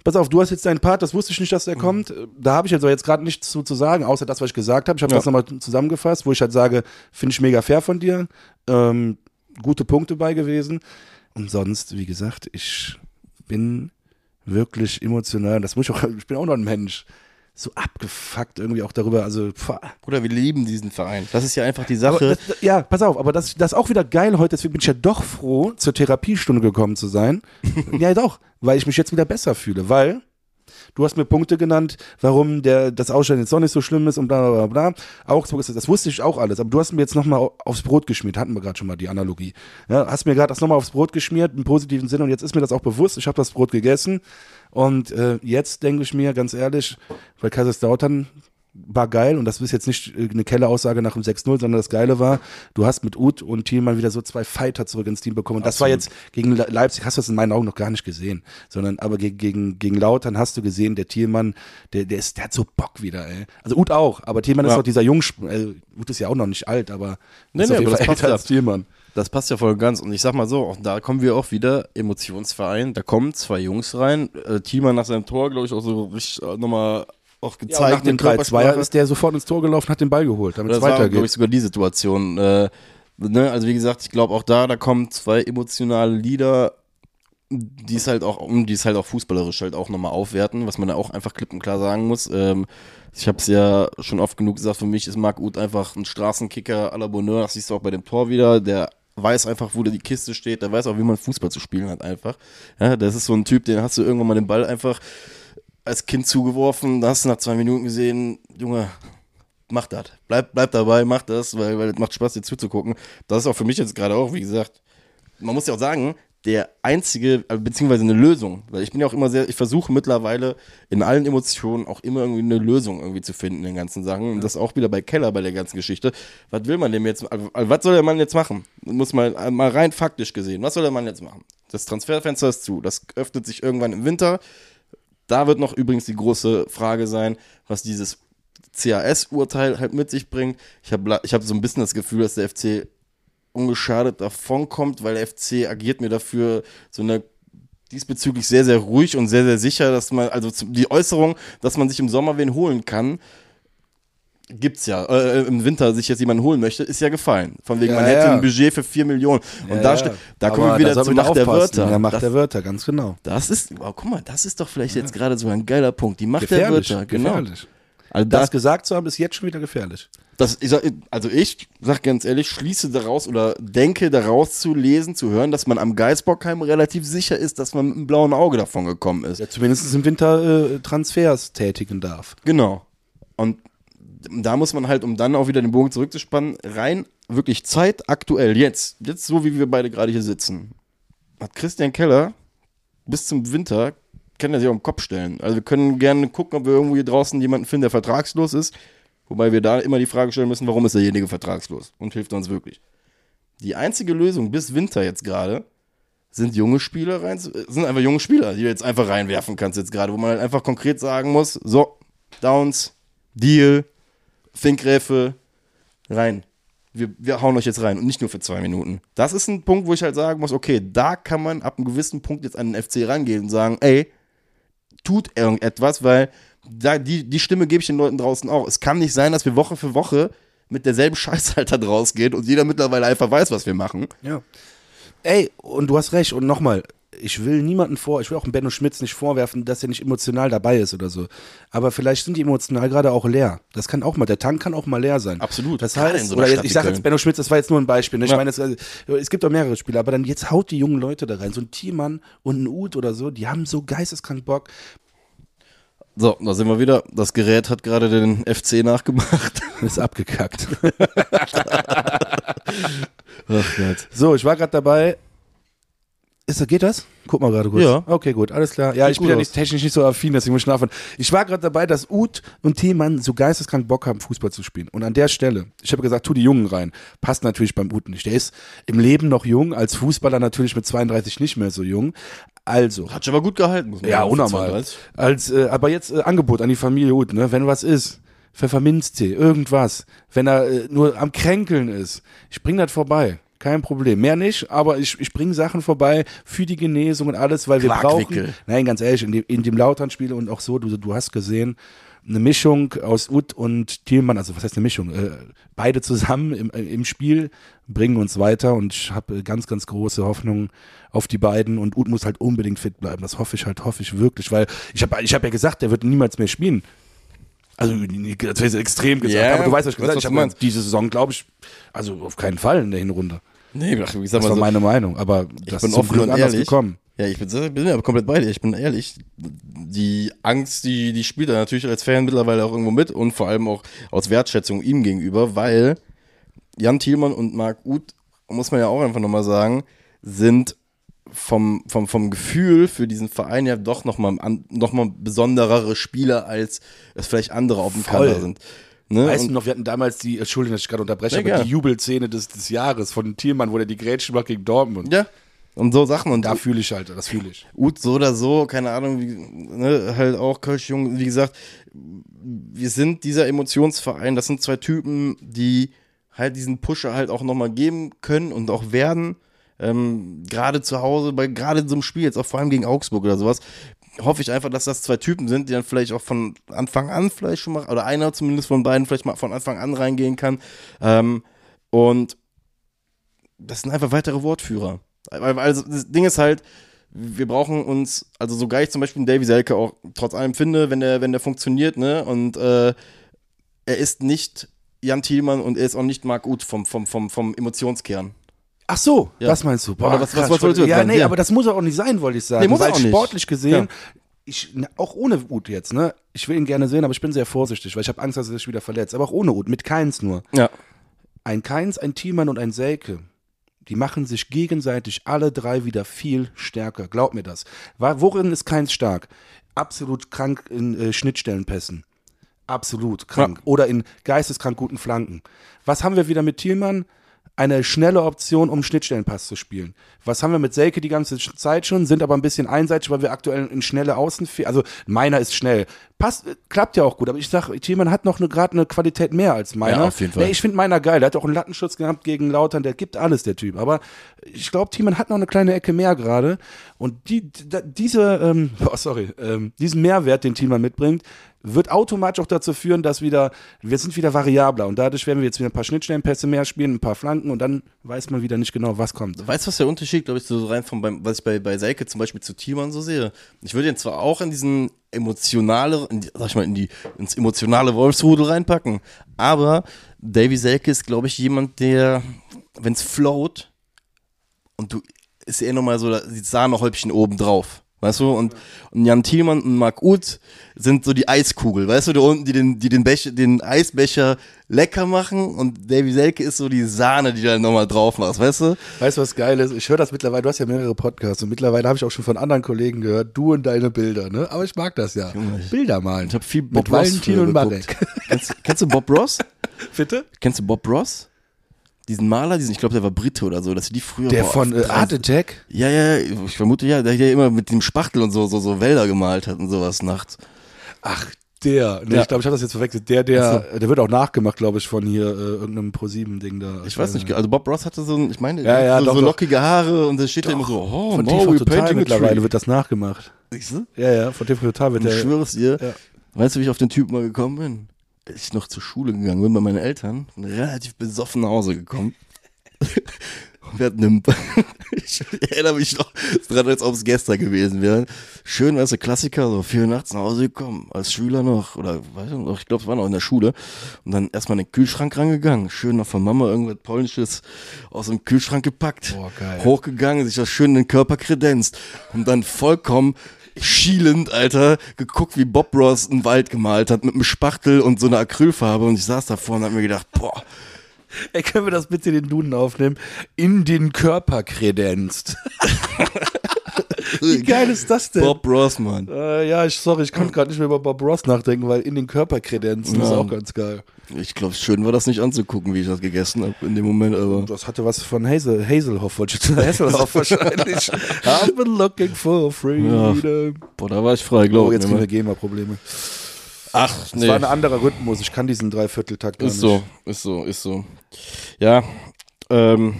pass auf, du hast jetzt deinen Part, das wusste ich nicht, dass der mhm. kommt. Da habe ich also jetzt gerade nichts zu, zu sagen, außer das, was ich gesagt habe. Ich habe ja. das nochmal zusammengefasst, wo ich halt sage, finde ich mega fair von dir. Ähm, gute Punkte bei gewesen. Und sonst, wie gesagt, ich bin wirklich emotional. Das muss ich auch, ich bin auch noch ein Mensch. So abgefuckt irgendwie auch darüber. Also, pff. Bruder, wir lieben diesen Verein. Das ist ja einfach die Sache. Das, ja, pass auf, aber das, das ist auch wieder geil heute. Deswegen bin ich ja doch froh, zur Therapiestunde gekommen zu sein. ja, doch, weil ich mich jetzt wieder besser fühle. Weil Du hast mir Punkte genannt, warum der, das Ausscheiden jetzt doch nicht so schlimm ist und bla bla bla. Augsburg ist das, das wusste ich auch alles, aber du hast mir jetzt nochmal aufs Brot geschmiert, hatten wir gerade schon mal die Analogie. Ja, hast mir gerade das nochmal aufs Brot geschmiert, im positiven Sinne und jetzt ist mir das auch bewusst, ich habe das Brot gegessen und äh, jetzt denke ich mir ganz ehrlich, weil Kaiserslautern war geil und das ist jetzt nicht eine Kelleraussage nach dem 6-0, sondern das Geile war, du hast mit Uth und Thielmann wieder so zwei Fighter zurück ins Team bekommen. Und das Absolut. war jetzt gegen Leipzig, hast du das in meinen Augen noch gar nicht gesehen, sondern aber gegen, gegen, gegen Lautern hast du gesehen, der Thielmann, der, der ist, der hat so Bock wieder, ey. Also Uth auch, aber Thielmann ja. ist auch dieser Jungsp, äh, Uth ist ja auch noch nicht alt, aber nee, ist nee, jeden Fall älter als Thielmann. Das passt ja voll ganz. Und ich sag mal so, auch da kommen wir auch wieder, Emotionsverein, da kommen zwei Jungs rein. Äh, Thielmann nach seinem Tor, glaube ich, auch so richtig äh, nochmal auch gezeigt. Ja, nach dem 3-2 ist der sofort ins Tor gelaufen, hat den Ball geholt, damit es weitergeht. glaube ich, sogar die Situation. Äh, ne? Also wie gesagt, ich glaube auch da, da kommen zwei emotionale Lieder, die es halt auch, die es halt auch fußballerisch halt auch nochmal aufwerten, was man da auch einfach klipp und klar sagen muss. Ähm, ich habe es ja schon oft genug gesagt, für mich ist Marc Uth einfach ein Straßenkicker à la Bonheur, das siehst du auch bei dem Tor wieder, der weiß einfach, wo die Kiste steht, der weiß auch, wie man Fußball zu spielen hat einfach. Ja, das ist so ein Typ, den hast du irgendwann mal den Ball einfach als Kind zugeworfen, da hast du nach zwei Minuten gesehen, Junge, mach das. Bleib, bleib dabei, mach das, weil, weil es macht Spaß, dir zuzugucken. Das ist auch für mich jetzt gerade auch, wie gesagt, man muss ja auch sagen, der einzige, äh, beziehungsweise eine Lösung. Weil ich bin ja auch immer sehr, ich versuche mittlerweile in allen Emotionen auch immer irgendwie eine Lösung irgendwie zu finden in den ganzen Sachen. Und das auch wieder bei Keller bei der ganzen Geschichte. Was will man dem jetzt, also, was soll der Mann jetzt machen? Muss mal, mal rein faktisch gesehen. Was soll der Mann jetzt machen? Das Transferfenster ist zu. Das öffnet sich irgendwann im Winter. Da wird noch übrigens die große Frage sein, was dieses CAS-Urteil halt mit sich bringt. Ich habe ich hab so ein bisschen das Gefühl, dass der FC ungeschadet davonkommt, weil der FC agiert mir dafür so eine diesbezüglich sehr, sehr ruhig und sehr, sehr sicher, dass man, also die Äußerung, dass man sich im Sommer wen holen kann, gibt's ja, äh, im Winter sich jetzt jemanden holen möchte, ist ja gefallen. Von wegen, Ja, man hätte ja. ein Budget für 4 Millionen. Und Ja, da, ja. da kommen wir wieder zu Macht der. Wörter. Ja, Macht das, der Wörter, ganz genau. das ist, oh, guck mal, das ist doch vielleicht jetzt gerade so ein geiler Punkt. Die Macht der Gefährlich, Wörter, genau. gefährlich. Also Das das, gesagt zu haben, ist jetzt schon wieder gefährlich. das, ich sag, also ich sag ganz ehrlich, schließe daraus oder denke daraus zu lesen, zu hören, dass man am Geisbockheim relativ sicher ist, dass man mit einem blauen Auge davon gekommen ist. Ja, zumindest im Winter äh, Transfers tätigen darf. Genau. Und da muss man halt, um dann auch wieder den Bogen zurückzuspannen, rein wirklich Zeit aktuell, jetzt, jetzt so wie wir beide gerade hier sitzen, hat Christian Keller bis zum Winter, kann er sich auf den Kopf stellen. Also wir können gerne gucken, ob wir irgendwo hier draußen jemanden finden, der vertragslos ist. Wobei wir da immer die Frage stellen müssen, warum ist derjenige vertragslos und hilft uns wirklich. Die einzige Lösung bis Winter jetzt gerade sind junge Spieler rein, sind einfach junge Spieler, die du jetzt einfach reinwerfen kannst jetzt gerade, wo man halt einfach konkret sagen muss, so, Downs, Deal, Finkgräfe, rein. Wir, wir hauen euch jetzt rein und nicht nur für zwei Minuten. Das ist ein Punkt, wo ich halt sagen muss, okay, da kann man ab einem gewissen Punkt jetzt an den FC rangehen und sagen, ey, tut irgendetwas, weil da, die, die Stimme gebe ich den Leuten draußen auch. Es kann nicht sein, dass wir Woche für Woche mit derselben Scheiße halt da rausgehen und jeder mittlerweile einfach weiß, was wir machen. Ja. Ey, und du hast recht. Und nochmal, ich will niemanden vor, ich will auch Benno Schmitz nicht vorwerfen, dass er nicht emotional dabei ist oder so. Aber vielleicht sind die emotional gerade auch leer. Das kann auch mal, der Tank kann auch mal leer sein. Absolut. Das heißt, so oder jetzt, ich sage jetzt Benno Schmitz, das war jetzt nur ein Beispiel. Ne? Ich Ja. meine, es, äh, es gibt auch mehrere Spieler, aber dann jetzt haut die jungen Leute da rein. So ein Thiemann und ein Uth oder so, die haben so geisteskrank Bock. So, da sind wir wieder. Das Gerät hat gerade den FC nachgemacht. Ist abgekackt. Ach Gott. So, ich war gerade dabei. Ist, geht das? Guck mal gerade kurz. Ja. Okay, gut, alles klar. Ja, Sieht ich bin ja nicht technisch nicht so affin, dass ich muss schlafen. Ich war gerade dabei, dass Uth und Thiemann so geisteskrank Bock haben, Fußball zu spielen. Und an der Stelle, ich habe gesagt, tu die Jungen rein. Passt natürlich beim Uth nicht. Der ist im Leben noch jung, als Fußballer natürlich mit 32 nicht mehr so jung. Also, Hat sich aber gut gehalten. Muss man ja, sagen, für unnormal. 32. Als, äh, aber jetzt äh, Angebot an die Familie Uth, ne? Wenn was ist, Pfefferminztee, irgendwas. Wenn er äh, nur am Kränkeln ist, ich bring das vorbei. Kein Problem. Mehr nicht, aber ich, ich bringe Sachen vorbei für die Genesung und alles, weil wir brauchen. Nein, ganz ehrlich, in dem, in dem Lautern-Spiel und auch so, du, du hast gesehen, eine Mischung aus Uth und Thielmann, also was heißt eine Mischung? Äh, beide zusammen im, äh, im Spiel bringen uns weiter und ich habe ganz, ganz große Hoffnung auf die beiden und Uth muss halt unbedingt fit bleiben. Das hoffe ich halt, hoffe ich wirklich, weil ich habe ich hab ja gesagt, der wird niemals mehr spielen. Also, das wäre extrem gesagt, Ja, aber du weißt, was ich gesagt was ich habe meinst. diese Saison, glaube ich, also auf keinen Fall in der Hinrunde. Nee, ach, ich sag Das war so, meine Meinung, aber ich das bin ist offen und anders ehrlich. gekommen. Ja, ich bin, bin ja komplett bei dir. Ich bin ehrlich. Die Angst, die, die spielt er natürlich als Fan mittlerweile auch irgendwo mit und vor allem auch aus Wertschätzung ihm gegenüber, weil Jan Thielmann und Marc Uth, muss man ja auch einfach nochmal sagen, sind vom, vom, vom Gefühl für diesen Verein ja doch nochmal noch mal besonderere Spieler, als es vielleicht andere auf dem Voll. Kader sind. Ne? Weißt du noch, wir hatten damals die, Entschuldigung, dass ich gerade unterbreche, Nee, aber gerne. die Jubelszene des, des Jahres von Thielmann, wo der die Grätschen macht gegen Dortmund. ja, und so Sachen. Und Da fühle ich halt, das fühle ich. Ut so oder so, keine Ahnung, wie, ne, halt auch Kölsch-Jung, wie gesagt, wir sind dieser Emotionsverein, das sind zwei Typen, die halt diesen Pusher halt auch nochmal geben können und auch werden. Ähm, gerade zu Hause, bei gerade in so einem Spiel, jetzt auch vor allem gegen Augsburg oder sowas, hoffe ich einfach, dass das zwei Typen sind, die dann vielleicht auch von Anfang an vielleicht schon mal, oder einer zumindest von beiden vielleicht mal von Anfang an reingehen kann. Ähm, und das sind einfach weitere Wortführer. Also das Ding ist halt, wir brauchen uns, also so geil ich zum Beispiel Davy Selke auch trotz allem finde, wenn der, wenn der funktioniert, ne? Und äh, er ist nicht Jan Thielmann und er ist auch nicht Marc Uth vom, vom, vom, vom Emotionskern. Ach so, Ja. das meinst du. Oder was- was krass, wolltest du jetzt Ja, nee, Ja. aber das muss auch nicht sein, wollte ich sagen. Nee, muss weil auch nicht. sportlich gesehen, Ja. ich, auch ohne Ut jetzt, ne? Ich will ihn gerne sehen, aber ich bin sehr vorsichtig, weil ich habe Angst, dass er sich wieder verletzt. Aber auch ohne Ut, mit Keins nur. Ja. Ein Keins, ein Thielmann und ein Selke. Die machen sich gegenseitig alle drei wieder viel stärker. Glaub mir das. Worin ist Keins stark? Absolut krank in äh, Schnittstellenpässen. Absolut krank. Oder in geisteskrank guten Flanken. Was haben wir wieder mit Thielmann? Eine schnelle Option, um Schnittstellenpass zu spielen. Was haben wir mit Selke die ganze Zeit schon? Sind aber ein bisschen einseitig, weil wir aktuell in schnelle Außen, also meiner ist schnell. Passt, äh, klappt ja auch gut, aber ich sag, Thielmann hat noch eine, gerade eine Qualität mehr als meiner. Ja, auf jeden Fall. Nee, ich finde meiner geil. Der hat auch einen Lattenschutz gehabt gegen Lautern, der gibt alles, der Typ. Aber ich glaube, Thielmann hat noch eine kleine Ecke mehr gerade. Und die, die, diese, ähm, oh, sorry, ähm, diesen Mehrwert, den Thielmann mitbringt, wird automatisch auch dazu führen, dass wieder, wir sind wieder variabler und dadurch werden wir jetzt wieder ein paar Schnittstellenpässe mehr spielen, ein paar Flanken und dann weiß man wieder nicht genau, was kommt. Weißt du, was der Unterschied, glaube ich, so rein von beim, was ich bei, bei Selke zum Beispiel zu Thielmann so sehe? Ich würde ihn zwar auch in diesen emotionale, in die, sag ich mal, in die, ins emotionale Wolfsrudel reinpacken, aber Davy Selke ist, glaube ich, jemand, der, wenn es float und du, ist eher nochmal so die Sahnehäubchen oben drauf. Weißt du, und, und Jan Thielmann und Marc Uth sind so die Eiskugel, weißt du, da unten, die den, die den, Becher, den Eisbecher lecker machen und Davy Selke ist so die Sahne, die du dann nochmal drauf machst, weißt du? Weißt du, was geil ist? Ich höre das mittlerweile, du hast ja mehrere Podcasts und mittlerweile habe ich auch schon von anderen Kollegen gehört, du und deine Bilder, ne? Aber ich mag das ja. Bilder malen. Ich habe viel Bob Mit Ross Valentin und. Marek. Kennst, kennst du Bob Ross? Bitte? Kennst du Bob Ross? Diesen Maler, diesen, ich glaube, der war Brite oder so, dass sie die früher. Der von äh, Art Attack? Ja, ja, ich vermute ja, der der immer mit dem Spachtel und so, so, so Wälder gemalt hat und sowas nachts. Ach, der. Nee, Ja. ich glaube, ich habe das jetzt verwechselt. Der, der, der wird auch nachgemacht, glaube ich, von hier äh, irgendeinem Pro-7-Ding da. Ich weiß nicht, also Bob Ross hatte so, ein, ich meine, Ja, ja, so, doch, so doch. lockige Haare und da steht da immer so, oh, Von TV we're Total mittlerweile wird das nachgemacht. Siehst du? Ja, ja, von TV Total wird Ich der. schwöre es dir. Weißt du, wie ich auf den Typen mal gekommen bin? Als ich noch zur Schule gegangen bin bei meinen Eltern, bin relativ besoffen nach Hause gekommen. Und wir hatten einen, ich erinnere mich noch dran, als ob es gestern gewesen wäre. Schön, weißt du, Klassiker, so vier nachts nach Hause gekommen, als Schüler noch, oder weiß ich noch, ich glaube, es war noch in der Schule. Und dann erstmal in den Kühlschrank rangegangen, schön noch von Mama irgendwas Polnisches aus dem Kühlschrank gepackt, Boah, geil. hochgegangen, sich das schön in den Körper kredenzt und dann vollkommen schielend, Alter, geguckt, wie Bob Ross einen Wald gemalt hat mit einem Spachtel und so einer Acrylfarbe und ich saß davor und hab mir gedacht, boah, Ey, können wir das bitte den Duden aufnehmen? In den Körper kredenzt. Wie geil ist das denn? Bob Ross, Mann. Äh, ja, ich, sorry, ich konnte gerade nicht mehr über Bob Ross nachdenken, weil in den Körper kredenzen ist Ja. auch ganz geil. Ich glaube, schön war das nicht anzugucken, wie ich das gegessen habe in dem Moment, aber. Das hatte was von Hazel, Hazelhoff, wollte ich sagen. Hazelhoff wahrscheinlich. I've been looking for freedom. Boah, da war ich frei, Oh, glaube jetzt ich. kriegen wir? GEMA-Probleme. Ach, Es nee. war ein anderer Rhythmus. Ich kann diesen Dreivierteltakt gar Ist nicht. so, ist so, ist so. Ja, ähm.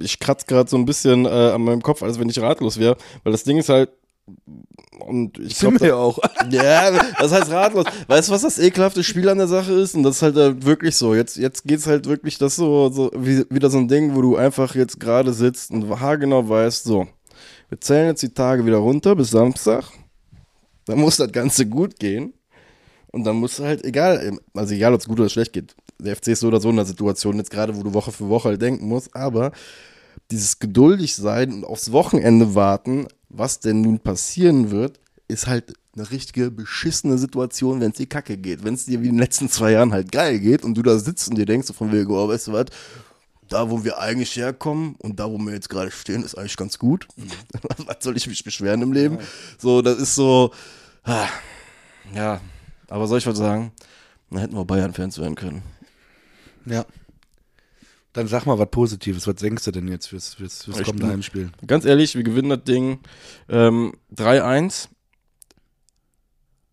Ich kratze gerade so ein bisschen äh, an meinem Kopf, als wenn ich ratlos wäre, weil das Ding ist halt. Und ich glaube, wir auch. Ja, das heißt ratlos. Weißt du, was das ekelhafte Spiel an der Sache ist? Und das ist halt äh, wirklich so. Jetzt, jetzt geht's halt wirklich das so, so wie, wieder so ein Ding, wo du einfach jetzt gerade sitzt und haargenau weißt, so, wir zählen jetzt die Tage wieder runter bis Samstag. Dann muss das Ganze gut gehen. Und dann musst du halt, egal, also egal, ob es gut oder schlecht geht. Der FC ist so oder so in der Situation, jetzt gerade, wo du Woche für Woche halt denken musst, aber dieses geduldig sein und aufs Wochenende warten, was denn nun passieren wird, ist halt eine richtige beschissene Situation, wenn es dir kacke geht. Wenn es dir wie in den letzten zwei Jahren halt geil geht und du da sitzt und dir denkst so von wegen, oh, weißt du was, da wo wir eigentlich herkommen und da wo wir jetzt gerade stehen, ist eigentlich ganz gut. was soll ich mich beschweren im Leben? So, das ist so, ah, ja, aber soll ich was sagen? Dann hätten wir Bayern-Fans werden können. Ja. Dann sag mal was Positives. Was denkst du denn jetzt fürs, fürs, fürs kommende bin- Heimspiel? Ganz ehrlich, wir gewinnen das Ding ähm, 3-1.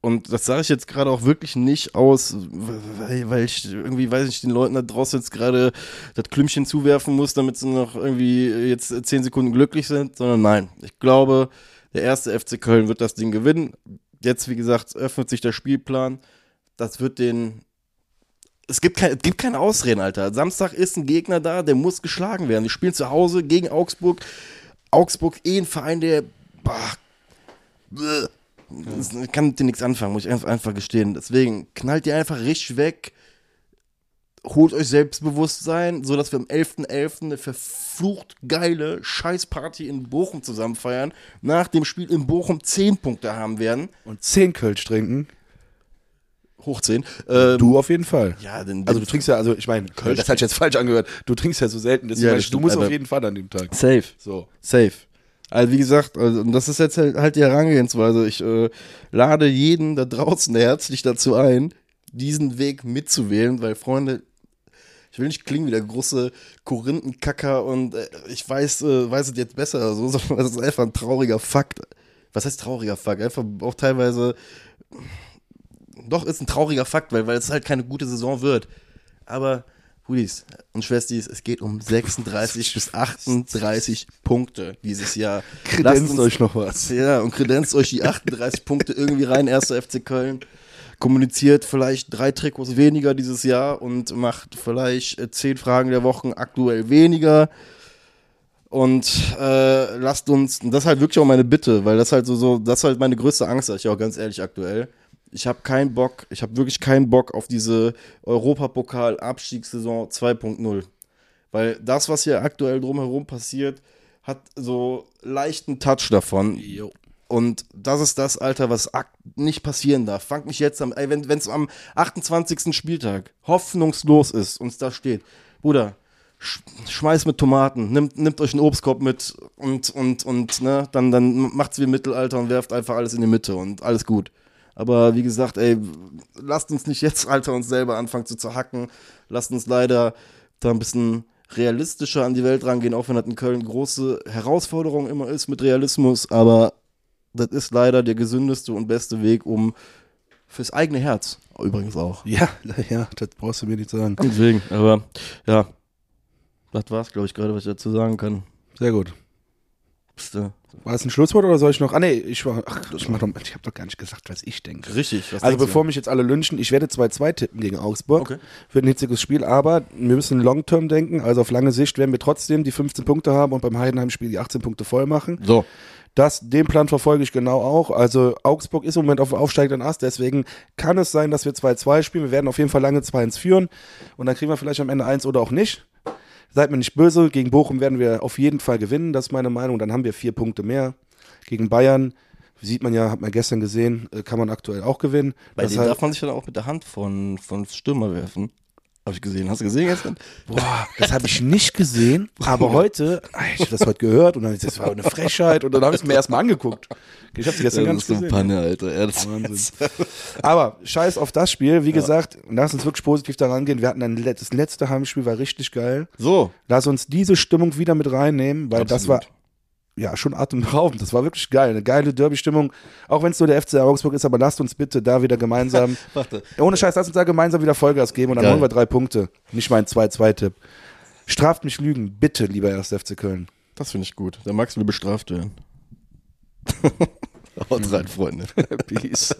Und das sage ich jetzt gerade auch wirklich nicht aus, weil, weil ich irgendwie, weiß ich, den Leuten da draußen jetzt gerade das Klümpchen zuwerfen muss, damit sie noch irgendwie jetzt 10 Sekunden glücklich sind, sondern nein. Ich glaube, der erste FC Köln wird das Ding gewinnen. Jetzt, wie gesagt, öffnet sich der Spielplan. Das wird den. Es gibt, kein, es gibt keine Ausreden, Alter. Samstag ist ein Gegner da, der muss geschlagen werden. Wir spielen zu Hause gegen Augsburg. Augsburg eh ein Verein, der. Bah, das- ich kann mit dir nichts anfangen, muss ich einfach, gestehen. Deswegen knallt ihr einfach richtig weg. Holt euch Selbstbewusstsein, sodass wir am 11.11. eine verflucht geile Scheißparty in Bochum zusammen feiern. Nach dem Spiel in Bochum 10 Punkte haben werden. Und 10 Kölsch trinken. Hoch 10. Ähm, Du auf jeden Fall. Ja, denn, Also du trinkst ja, also ich meine, Kölsch das hat jetzt falsch angehört. Du trinkst ja so selten, deswegen Ja, das ich, du stimmt, musst auf jeden Fall an dem Tag. safe. So. Safe. Also wie gesagt, also, und das ist jetzt halt, halt die Herangehensweise. Ich äh, lade jeden da draußen herzlich dazu ein, diesen Weg mitzuwählen, weil Freunde, ich will nicht klingen wie der große Korinthenkacker und äh, ich weiß, äh, weiß es jetzt besser oder so, sondern das ist einfach ein trauriger Fakt. Was heißt trauriger Fakt? Einfach auch teilweise, doch ist ein trauriger Fakt, weil, weil es halt keine gute Saison wird. Aber Hudis und Schwestis, es geht um 36 bis 38 Punkte dieses Jahr. Kredenzt uns- euch noch was. Ja, und kredenzt euch die 38 Punkte irgendwie rein, erster FC Köln. Kommuniziert vielleicht drei Trikots weniger dieses Jahr und macht vielleicht äh, zehn Fragen der Wochen aktuell weniger. Und äh, lasst uns, und das ist halt wirklich auch meine Bitte, weil das halt so, so das ist halt meine größte Angst, sag ich auch ganz ehrlich aktuell. Ich habe keinen Bock, ich habe wirklich keinen Bock auf diese Europapokal-Abstiegssaison 2.0. Weil das, was hier aktuell drumherum passiert, hat so leichten Touch davon. Jo. Und das ist das, Alter, was nicht passieren darf. Fangt mich jetzt am, ey, wenn es am 28. Spieltag hoffnungslos ist und es da steht, Bruder, sch schmeiß mit Tomaten, nimmt, nimmt euch einen Obstkorb mit und, und, und, ne, dann, dann macht's wie im Mittelalter und werft einfach alles in die Mitte und alles gut. Aber wie gesagt, ey, lasst uns nicht jetzt, Alter, uns selber anfangen zu zerhacken. Lasst uns leider da ein bisschen realistischer an die Welt rangehen, auch wenn das in Köln große Herausforderung immer ist mit Realismus, aber das ist leider der gesündeste und beste Weg, um fürs eigene Herz übrigens auch. Ja, ja, das brauchst du mir nicht sagen. Deswegen, aber ja, das war's, glaube ich, gerade, was ich dazu sagen kann. Sehr gut. Du War es ein Schlusswort oder soll ich noch? Ah nee, ich war. Ach, ich, mach doch, ich habe doch gar nicht gesagt, was ich denke. richtig? Was Also bevor mich jetzt alle lynchen, ich werde 2-2 tippen gegen Augsburg. Okay. Wird ein hitziges Spiel, aber wir müssen Long-Term denken. Also auf lange Sicht werden wir trotzdem die 15 Punkte haben und beim Heidenheim-Spiel die 18 Punkte voll machen. du? So, Das, den Plan verfolge ich genau auch. Also Augsburg ist im Moment auf dem aufsteigenden Ast, deswegen kann es sein, dass wir 2-2 spielen. Wir werden auf jeden Fall lange 2-1 führen und dann kriegen wir vielleicht am Ende 1 oder auch nicht. Seid mir nicht böse, gegen Bochum werden wir auf jeden Fall gewinnen, das ist meine Meinung. Dann haben wir vier Punkte mehr. Gegen Bayern, sieht man ja, hat man gestern gesehen, äh, kann man aktuell auch gewinnen. bei Das denen heißt- darf man sich dann auch mit der Hand von, von Stürmer werfen. Habe ich gesehen. Hast du gesehen gestern? Boah, das habe ich nicht gesehen, aber heute, ich habe das heute gehört und dann das war eine Frechheit und dann habe ich es mir erstmal angeguckt. Ich habe es gestern Ja, das nicht ist gesehen. Panne, Alter. Ja, das Wahnsinn. Aber scheiß auf das Spiel. Wie gesagt, lass uns wirklich positiv daran gehen. Wir hatten ein das letzte Heimspiel, war richtig geil. So, Lass uns diese Stimmung wieder mit reinnehmen, weil das war Absolut. Ja schon atemberaubend. Das war wirklich geil. Eine geile Derby-Stimmung. Auch wenn es nur der FC Augsburg ist, aber lasst uns bitte da wieder gemeinsam. warte. ohne Scheiß, lasst uns da gemeinsam wieder Vollgas geben und dann Geil. holen wir drei Punkte. Nicht mein 2-2-Tipp. Straft mich Lügen, bitte, lieber 1. FC Köln. Das finde ich gut. Der Max will bestraft werden. Haut rein, Freunde. Peace.